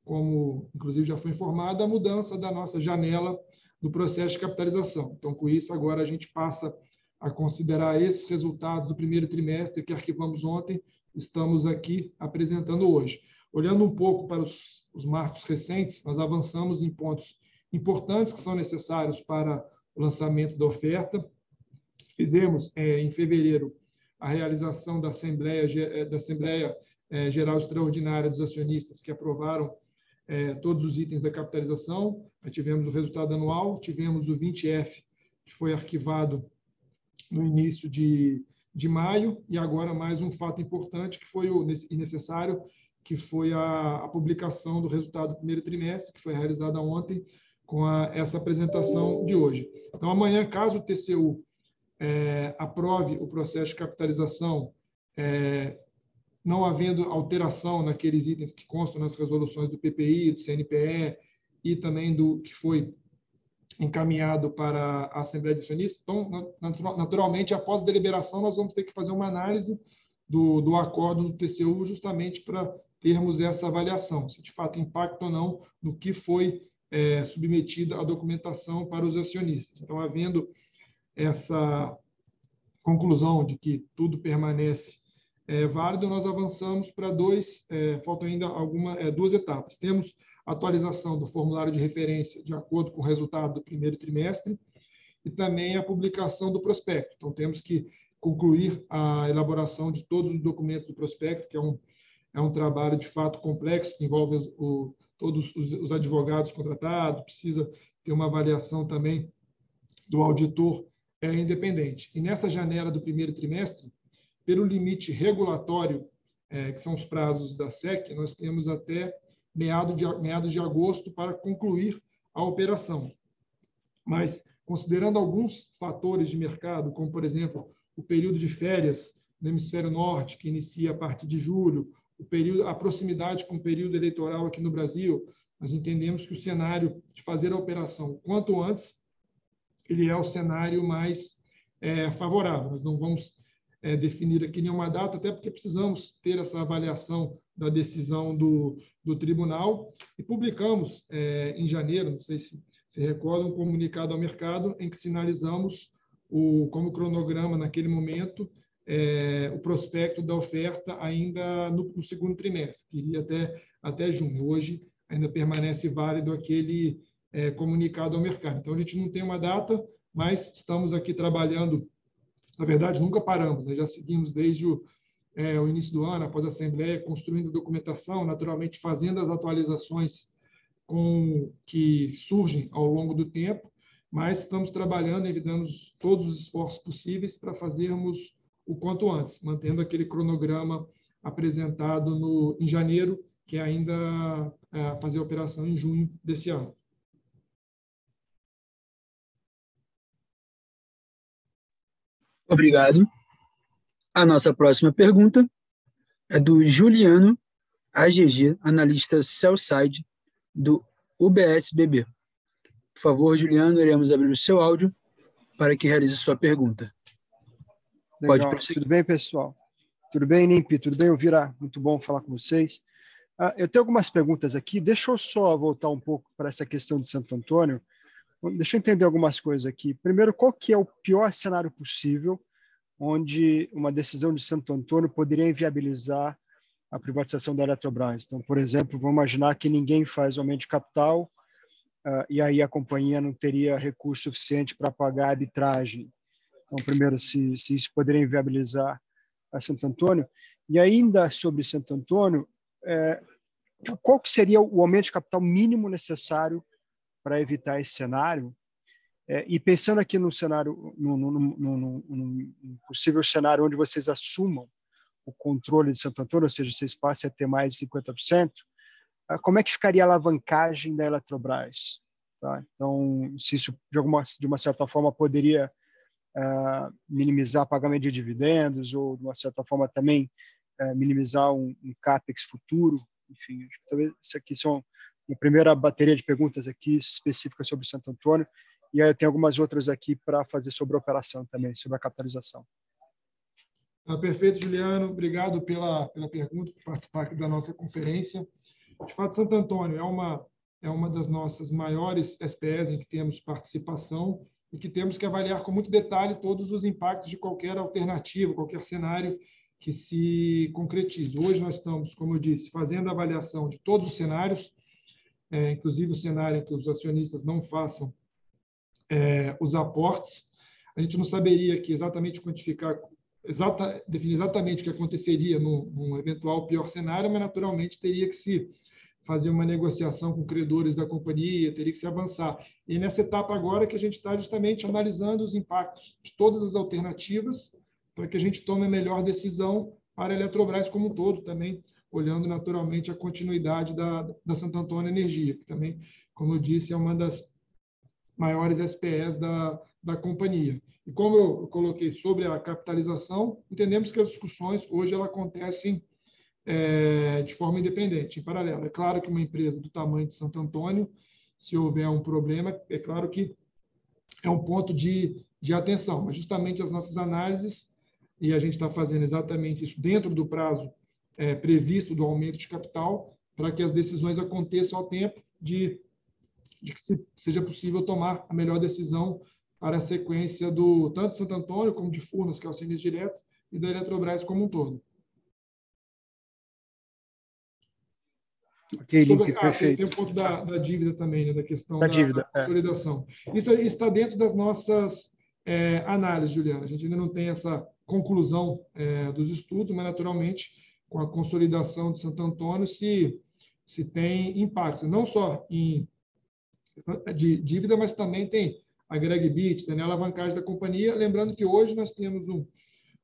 como inclusive já foi informado, a mudança da nossa janela do processo de capitalização. Então, com isso, agora a gente passa a considerar esses resultados do primeiro trimestre que arquivamos ontem, estamos aqui apresentando hoje. Olhando um pouco para os, os marcos recentes, nós avançamos em pontos importantes que são necessários para o lançamento da oferta. Fizemos, é, em fevereiro, a realização da Assembleia, é, da Assembleia é, Geral Extraordinária dos Acionistas, que aprovaram é, todos os itens da capitalização. Aí tivemos o resultado anual, tivemos o 20F, que foi arquivado no início de, de maio, e agora mais um fato importante que foi o e necessário, que foi a, a, publicação do resultado do primeiro trimestre, que foi realizada ontem, com a, essa apresentação de hoje. Então, amanhã, caso o TCU é, aprove o processo de capitalização, é, não havendo alteração naqueles itens que constam nas resoluções do PPI, do CNPE e também do que foi encaminhado para a Assembleia de Acionistas. Então, naturalmente, após a deliberação, nós vamos ter que fazer uma análise do, do acordo do TCU justamente para termos essa avaliação, se de fato impacta ou não no que foi é, submetida à documentação para os acionistas. Então, havendo essa conclusão de que tudo permanece é, válido, nós avançamos para dois, é, faltam ainda alguma, é, duas etapas. Temos atualização do formulário de referência de acordo com o resultado do primeiro trimestre e também a publicação do prospecto. Então, temos que concluir a elaboração de todos os documentos do prospecto, que é um, é um trabalho de fato complexo, que envolve o, todos os, os advogados contratados, precisa ter uma avaliação também do auditor é, independente. E nessa janela do primeiro trimestre, pelo limite regulatório, é, que são os prazos da SEC, nós temos até meados de, meados de agosto para concluir a operação. Mas, considerando alguns fatores de mercado, como, por exemplo, o período de férias no hemisfério norte, que inicia a partir de julho, o período, a proximidade com o período eleitoral aqui no Brasil, nós entendemos que o cenário de fazer a operação quanto antes, ele é o cenário mais é, favorável. Nós não vamos é, definir aqui nenhuma data, até porque precisamos ter essa avaliação da decisão do, do tribunal e publicamos é, em janeiro, não sei se se recorda, um comunicado ao mercado em que sinalizamos o, como cronograma naquele momento é, o prospecto da oferta ainda no, no, segundo trimestre, que iria até, até junho. Hoje ainda permanece válido aquele é, comunicado ao mercado. Então, a gente não tem uma data, mas estamos aqui trabalhando. Na verdade, nunca paramos, né? já seguimos desde o, é, o início do ano, após a Assembleia, construindo documentação, naturalmente fazendo as atualizações com, que surgem ao longo do tempo, mas estamos trabalhando e dando todos os esforços possíveis para fazermos o quanto antes, mantendo aquele cronograma apresentado no, em janeiro, que é ainda é, fazer a operação em junho desse ano. Obrigado. A nossa próxima pergunta é do Juliano AGG, analista Cellside do UBSBB. Por favor, Juliano, iremos abrir o seu áudio para que realize sua pergunta. Legal. Pode prosseguir. Tudo bem, pessoal? Tudo bem, Nimpi? Tudo bem, Ouvira? Muito bom falar com vocês. Uh, eu tenho algumas perguntas aqui. Deixa eu só voltar um pouco para essa questão de Santo Antônio. Deixa eu entender algumas coisas aqui. Primeiro, qual que é o pior cenário possível onde uma decisão de Santo Antônio poderia inviabilizar a privatização da Eletrobras? Então, por exemplo, vamos imaginar que ninguém faz aumento de capital uh, e aí a companhia não teria recurso suficiente para pagar a arbitragem. Então, primeiro, se, se isso poderia inviabilizar a Santo Antônio. E ainda sobre Santo Antônio, é, qual que seria o aumento de capital mínimo necessário para evitar esse cenário? É, e pensando aqui no cenário, no, no, no, no, possível cenário onde vocês assumam o controle de Santo Antônio, ou seja, vocês passem a ter mais de 50%, ah, como é que ficaria a alavancagem da Eletrobras? Tá? Então, se isso de alguma de uma certa forma poderia uh, minimizar pagamento de dividendos ou, de uma certa forma, também uh, minimizar um, um, CAPEX futuro. Enfim, talvez isso aqui são uma primeira bateria de perguntas aqui específicas sobre Santo Antônio. E aí eu tenho algumas outras aqui para fazer sobre a operação também, sobre a capitalização. Ah, perfeito, Juliano. Obrigado pela, pela pergunta, por participar aqui da nossa conferência. De fato, Santo Antônio é uma, é uma das nossas maiores SPS em que temos participação e que temos que avaliar com muito detalhe todos os impactos de qualquer alternativa, qualquer cenário que se concretize. Hoje nós estamos, como eu disse, fazendo a avaliação de todos os cenários, é, inclusive o cenário em que os acionistas não façam é, os aportes. A gente não saberia aqui exatamente quantificar, exata, definir exatamente o que aconteceria num, eventual pior cenário, mas naturalmente teria que se fazer uma negociação com credores da companhia, teria que se avançar. E nessa etapa agora que a gente está justamente analisando os impactos de todas as alternativas para que a gente tome a melhor decisão para a Eletrobras como um todo, também olhando naturalmente a continuidade da, da Santo Antônio Energia, que também, como eu disse, é uma das maiores SPS da, da companhia. E como eu coloquei sobre a capitalização, entendemos que as discussões hoje elas acontecem é, de forma independente, em paralelo. É claro que uma empresa do tamanho de Santo Antônio, se houver um problema, é claro que é um ponto de, de atenção, mas justamente as nossas análises, e a gente está fazendo exatamente isso dentro do prazo é, previsto do aumento de capital, para que as decisões aconteçam ao tempo de, de que se, seja possível tomar a melhor decisão para a sequência do tanto de Santo Antônio como de Furnas, que é o sinistro direto, e da Eletrobras como um todo. Sobre, ah, perfeito. Tem, tem o ponto da, da dívida também, né, da questão da, da dívida, da é. consolidação. É. Isso está dentro das nossas é, análises, Juliana. A gente ainda não tem essa conclusão é, dos estudos, mas naturalmente, com a consolidação de Santo Antônio, se, se tem impactos, não só em de dívida, mas também tem a Greg Bit, tem a alavancagem da companhia. Lembrando que hoje nós temos um,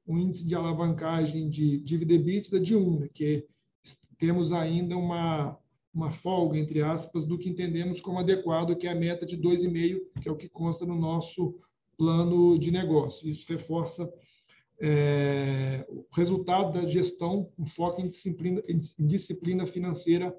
um índice de alavancagem de dívida EBITDA de 1, né, que temos ainda uma, uma folga, entre aspas, do que entendemos como adequado, que é a meta de 2,5, que é o que consta no nosso plano de negócio. Isso reforça é, o resultado da gestão, um foco em disciplina, em disciplina financeira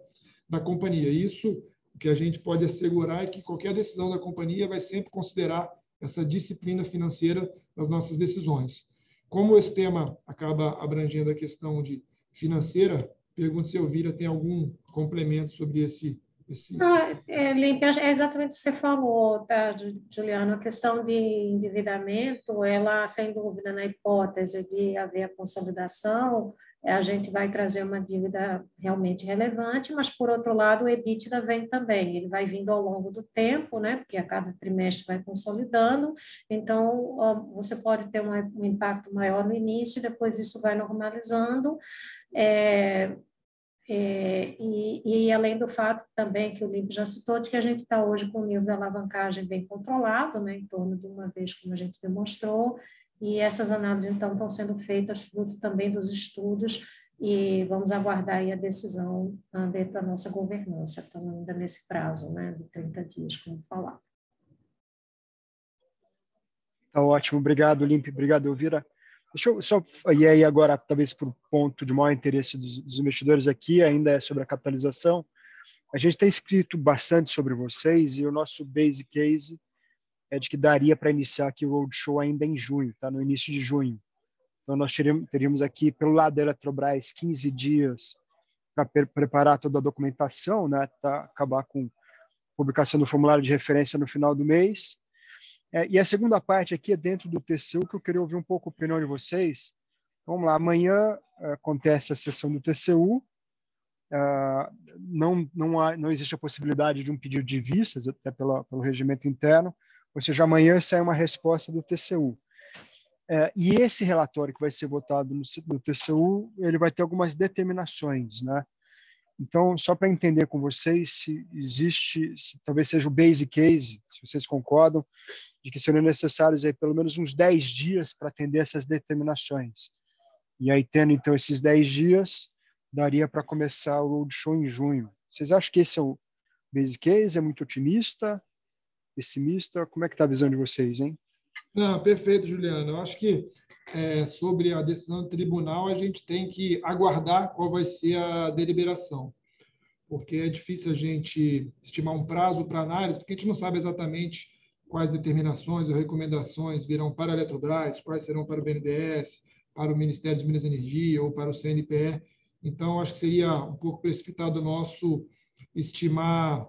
da companhia. Isso, o que a gente pode assegurar é que qualquer decisão da companhia vai sempre considerar essa disciplina financeira nas nossas decisões. Como esse tema acaba abrangendo a questão de financeira, Pergunto se Elvira tem algum complemento sobre esse. esse... Ah, é, é exatamente o que você falou, tá, Juliano? A questão de endividamento, ela, sem dúvida, na hipótese de haver a consolidação, a gente vai trazer uma dívida realmente relevante, mas, por outro lado, o EBITDA vem também, ele vai vindo ao longo do tempo, né, porque a cada trimestre vai consolidando, então você pode ter um impacto maior no início, depois isso vai normalizando, é, é, e, e, além do fato também que o Limpo já citou, de que a gente está hoje com o nível de alavancagem bem controlado, né, em torno de uma vez, como a gente demonstrou, e essas análises, então, estão sendo feitas fruto também dos estudos e vamos aguardar aí a decisão dentro da nossa governança, então, ainda nesse prazo, né, de 30 dias, como falado. Tá ótimo, obrigado, Limpe, obrigado, Elvira. Deixa eu só, e aí agora, talvez por ponto de maior interesse dos, dos, investidores aqui, ainda é sobre a capitalização. A gente tem escrito bastante sobre vocês e o nosso base case é de que daria para iniciar aqui o roadshow ainda em junho, tá? no início de junho. Então, nós teríamos, teríamos aqui, pelo lado da Eletrobras, 15 dias para preparar toda a documentação, né? Tá, acabar com publicação do formulário de referência no final do mês é, e a segunda parte aqui é dentro do TCU, que eu queria ouvir um pouco a opinião de vocês. Vamos lá, amanhã é, acontece a sessão do TCU. É, não, não, há, não existe a possibilidade de um pedido de vistas, até pela, pelo regimento interno, ou seja, amanhã sai uma resposta do TCU. É, e esse relatório que vai ser votado no, no TCU, ele vai ter algumas determinações, né? Então, só para entender com vocês se existe, se talvez seja o basic case, se vocês concordam, de que seriam necessários aí pelo menos uns 10 dias para atender essas determinações. E aí, tendo então esses 10 dias, daria para começar o roadshow em junho. Vocês acham que esse é o base case? É muito otimista? Pessimista? Como é que está a visão de vocês, hein? Não, perfeito, Juliano. Eu acho que é, sobre a decisão do tribunal, a gente tem que aguardar qual vai ser a deliberação, porque é difícil a gente estimar um prazo para análise, porque a gente não sabe exatamente quais determinações ou recomendações virão para a Eletrobras, quais serão para o BNDES, para o Ministério de Minas e Energia ou para o CNPE. Então, acho que seria um pouco precipitado nosso estimar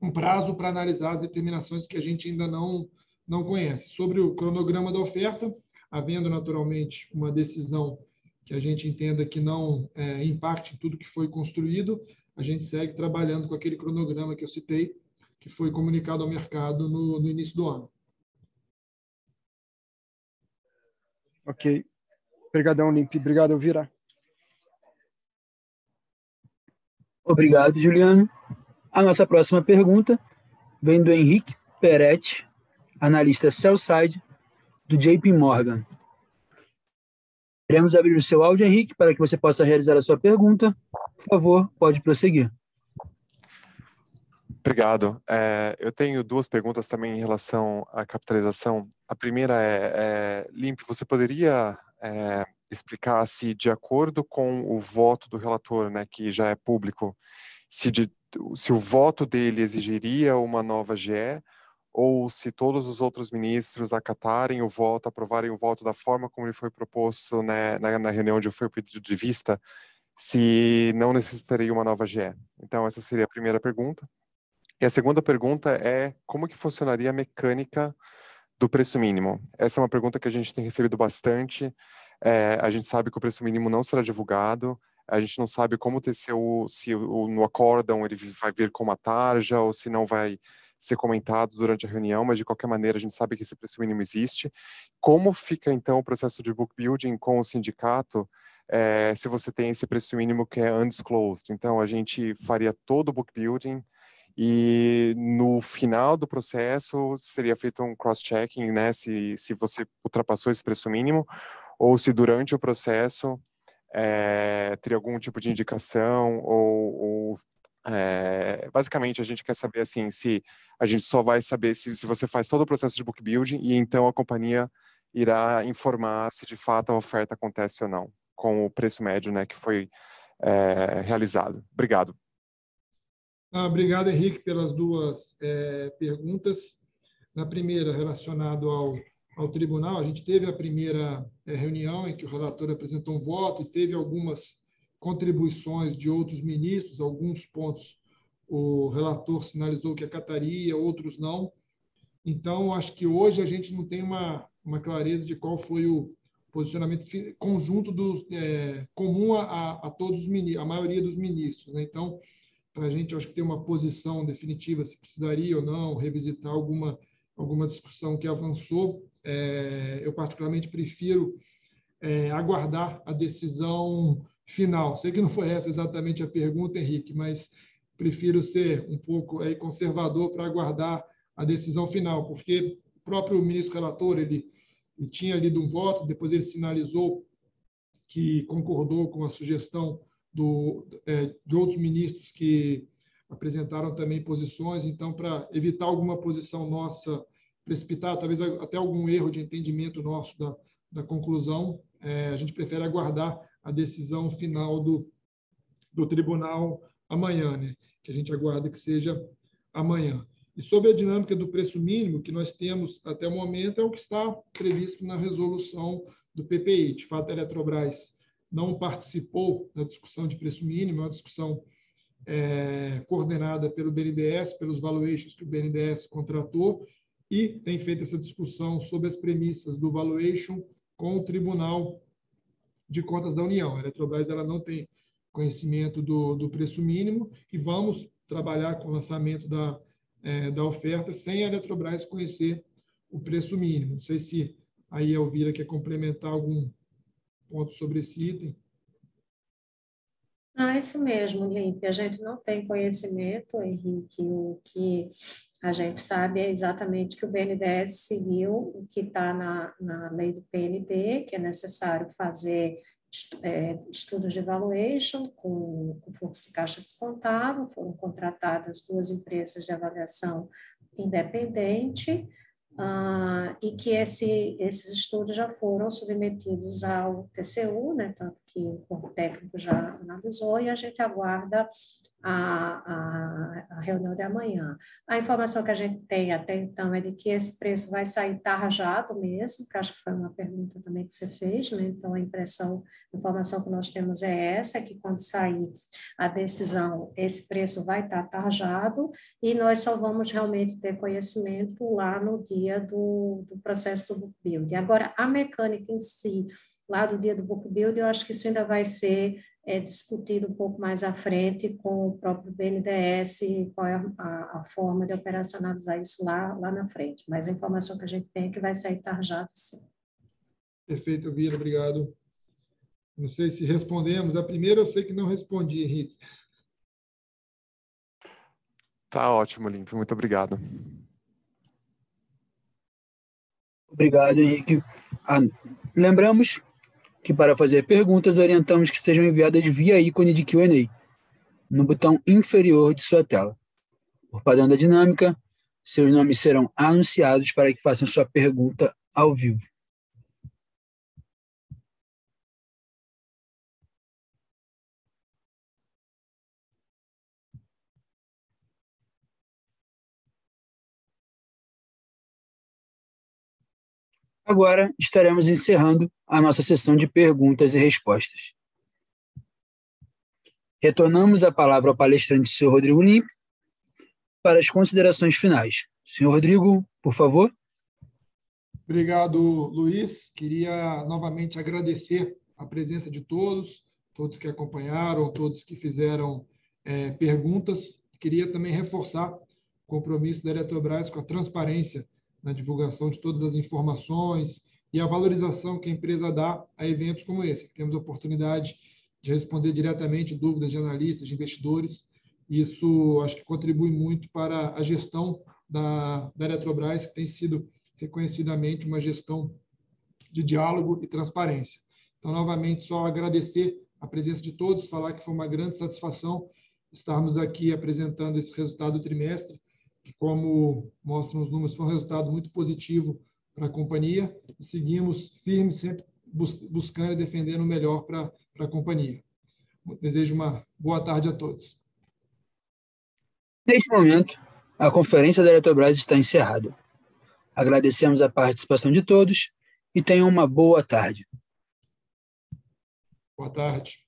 um prazo para analisar as determinações que a gente ainda não, não conhece. Sobre o cronograma da oferta, havendo naturalmente uma decisão que a gente entenda que não é, impacte tudo que foi construído, a gente segue trabalhando com aquele cronograma que eu citei, que foi comunicado ao mercado no, no início do ano. Ok. Obrigadão, Limpe. Obrigado, Elvira. Obrigado, Juliano. A nossa próxima pergunta vem do Henrique Peretti, analista Cellside, do JP Morgan. Queremos abrir o seu áudio, Henrique, para que você possa realizar a sua pergunta. Por favor, pode prosseguir. Obrigado. É, eu tenho duas perguntas também em relação à capitalização. A primeira é, é Limp, você poderia é, explicar se, de acordo com o voto do relator, né, que já é público, se, de, se o voto dele exigiria uma nova GE ou se todos os outros ministros acatarem o voto, aprovarem o voto da forma como ele foi proposto né, na, na reunião onde foi o pedido de vista, se não necessitaria uma nova GE. Então, essa seria a primeira pergunta. E a segunda pergunta é como que funcionaria a mecânica do preço mínimo? Essa é uma pergunta que a gente tem recebido bastante. É, a gente sabe que o preço mínimo não será divulgado, a gente não sabe como TCU, se o, no acórdão ele vai vir com uma tarja ou se não vai ser comentado durante a reunião, mas de qualquer maneira a gente sabe que esse preço mínimo existe. Como fica então o processo de book building com o sindicato é, se você tem esse preço mínimo que é undisclosed? Então a gente faria todo o book building e no final do processo seria feito um cross-checking, né, se, se você ultrapassou esse preço mínimo ou se durante o processo é, teria algum tipo de indicação ou, ou é, basicamente, a gente quer saber assim se a gente só vai saber se, se você faz todo o processo de book building e então a companhia irá informar se de fato a oferta acontece ou não, com o preço médio né, que foi é, realizado. Obrigado. Ah, obrigado, Henrique, pelas duas é, perguntas. Na primeira, relacionado ao, ao tribunal, a gente teve a primeira reunião em que o relator apresentou um voto e teve algumas contribuições de outros ministros, alguns pontos o relator sinalizou que acataria, outros não. Então, acho que hoje a gente não tem uma, uma clareza de qual foi o posicionamento conjunto do, é, comum a, a todos os ministros, a maioria dos ministros. Né? Então, para a gente, acho que ter uma posição definitiva se precisaria ou não revisitar alguma, alguma discussão que avançou, é, eu particularmente prefiro é, aguardar a decisão final. Sei que não foi essa exatamente a pergunta, Henrique, mas prefiro ser um pouco aí, conservador para aguardar a decisão final, porque o próprio ministro relator ele, ele tinha lido um voto, depois ele sinalizou que concordou com a sugestão do, é, de outros ministros que apresentaram também posições. Então, para evitar alguma posição nossa precipitada, talvez até algum erro de entendimento nosso da, da conclusão, é, a gente prefere aguardar a decisão final do, do tribunal amanhã, né? que a gente aguarda que seja amanhã. E sobre a dinâmica do preço mínimo, que nós temos até o momento, é o que está previsto na resolução do PPI. De fato, a Eletrobras não participou da discussão de preço mínimo, é uma discussão é, coordenada pelo BNDES, pelos valuations que o BNDES contratou, e tem feito essa discussão sobre as premissas do valuation com o Tribunal de Contas da União. A Eletrobras ela não tem conhecimento do, do preço mínimo e vamos trabalhar com o lançamento da, é, da oferta sem a Eletrobras conhecer o preço mínimo. Não sei se aí a Elvira quer complementar algum ponto sobre esse item. Ah, isso mesmo, Limpe. A gente não tem conhecimento, Henrique. O que a gente sabe é exatamente que o BNDES seguiu o que está na, na lei do PND, que é necessário fazer é, estudos de evaluation com, com fluxo de caixa descontado, foram contratadas duas empresas de avaliação independente, ah, e que esse, esses estudos já foram submetidos ao TCU, né, tanto que o corpo técnico já analisou, e a gente aguarda a, a, a, reunião de amanhã. A informação que a gente tem até então é de que esse preço vai sair tarjado mesmo, que acho que foi uma pergunta também que você fez, né? Então, a impressão, a informação que nós temos é essa, é que quando sair a decisão, esse preço vai estar tarjado e nós só vamos realmente ter conhecimento lá no dia do, do processo do book build. Agora, a mecânica em si, lá do dia do book build, eu acho que isso ainda vai ser é, discutido um pouco mais à frente com o próprio BNDES, qual é a, a, forma de operacionalizar isso lá, lá na frente. Mas a informação que a gente tem é que vai sair tarjado, sim. Perfeito, Vira, obrigado. Não sei se respondemos. A primeira eu sei que não respondi, Henrique. Tá ótimo, Limpo. Muito obrigado. Obrigado, Henrique. Ah, lembramos que para fazer perguntas orientamos que sejam enviadas via ícone de Q&A, no botão inferior de sua tela. Por padrão da dinâmica, seus nomes serão anunciados para que façam sua pergunta ao vivo. Agora estaremos encerrando a nossa sessão de perguntas e respostas. Retornamos a palavra ao palestrante Sr. Rodrigo Limpe para as considerações finais. Senhor Rodrigo, por favor. Obrigado, Luiz. Queria novamente agradecer a presença de todos, todos que acompanharam, todos que fizeram é, perguntas. Queria também reforçar o compromisso da Eletrobras com a transparência na divulgação de todas as informações e a valorização que a empresa dá a eventos como esse, temos a oportunidade de responder diretamente dúvidas de analistas, de investidores. Isso acho que contribui muito para a gestão da, da Eletrobras, que tem sido reconhecidamente uma gestão de diálogo e transparência. Então, novamente, só agradecer a presença de todos, falar que foi uma grande satisfação estarmos aqui apresentando esse resultado do trimestre, que, como mostram os números, foi um resultado muito positivo para a companhia. E seguimos firmes, sempre buscando e defendendo o melhor para a companhia. Desejo uma boa tarde a todos. Neste momento, a conferência da Eletrobras está encerrada. Agradecemos a participação de todos e tenham uma boa tarde. Boa tarde.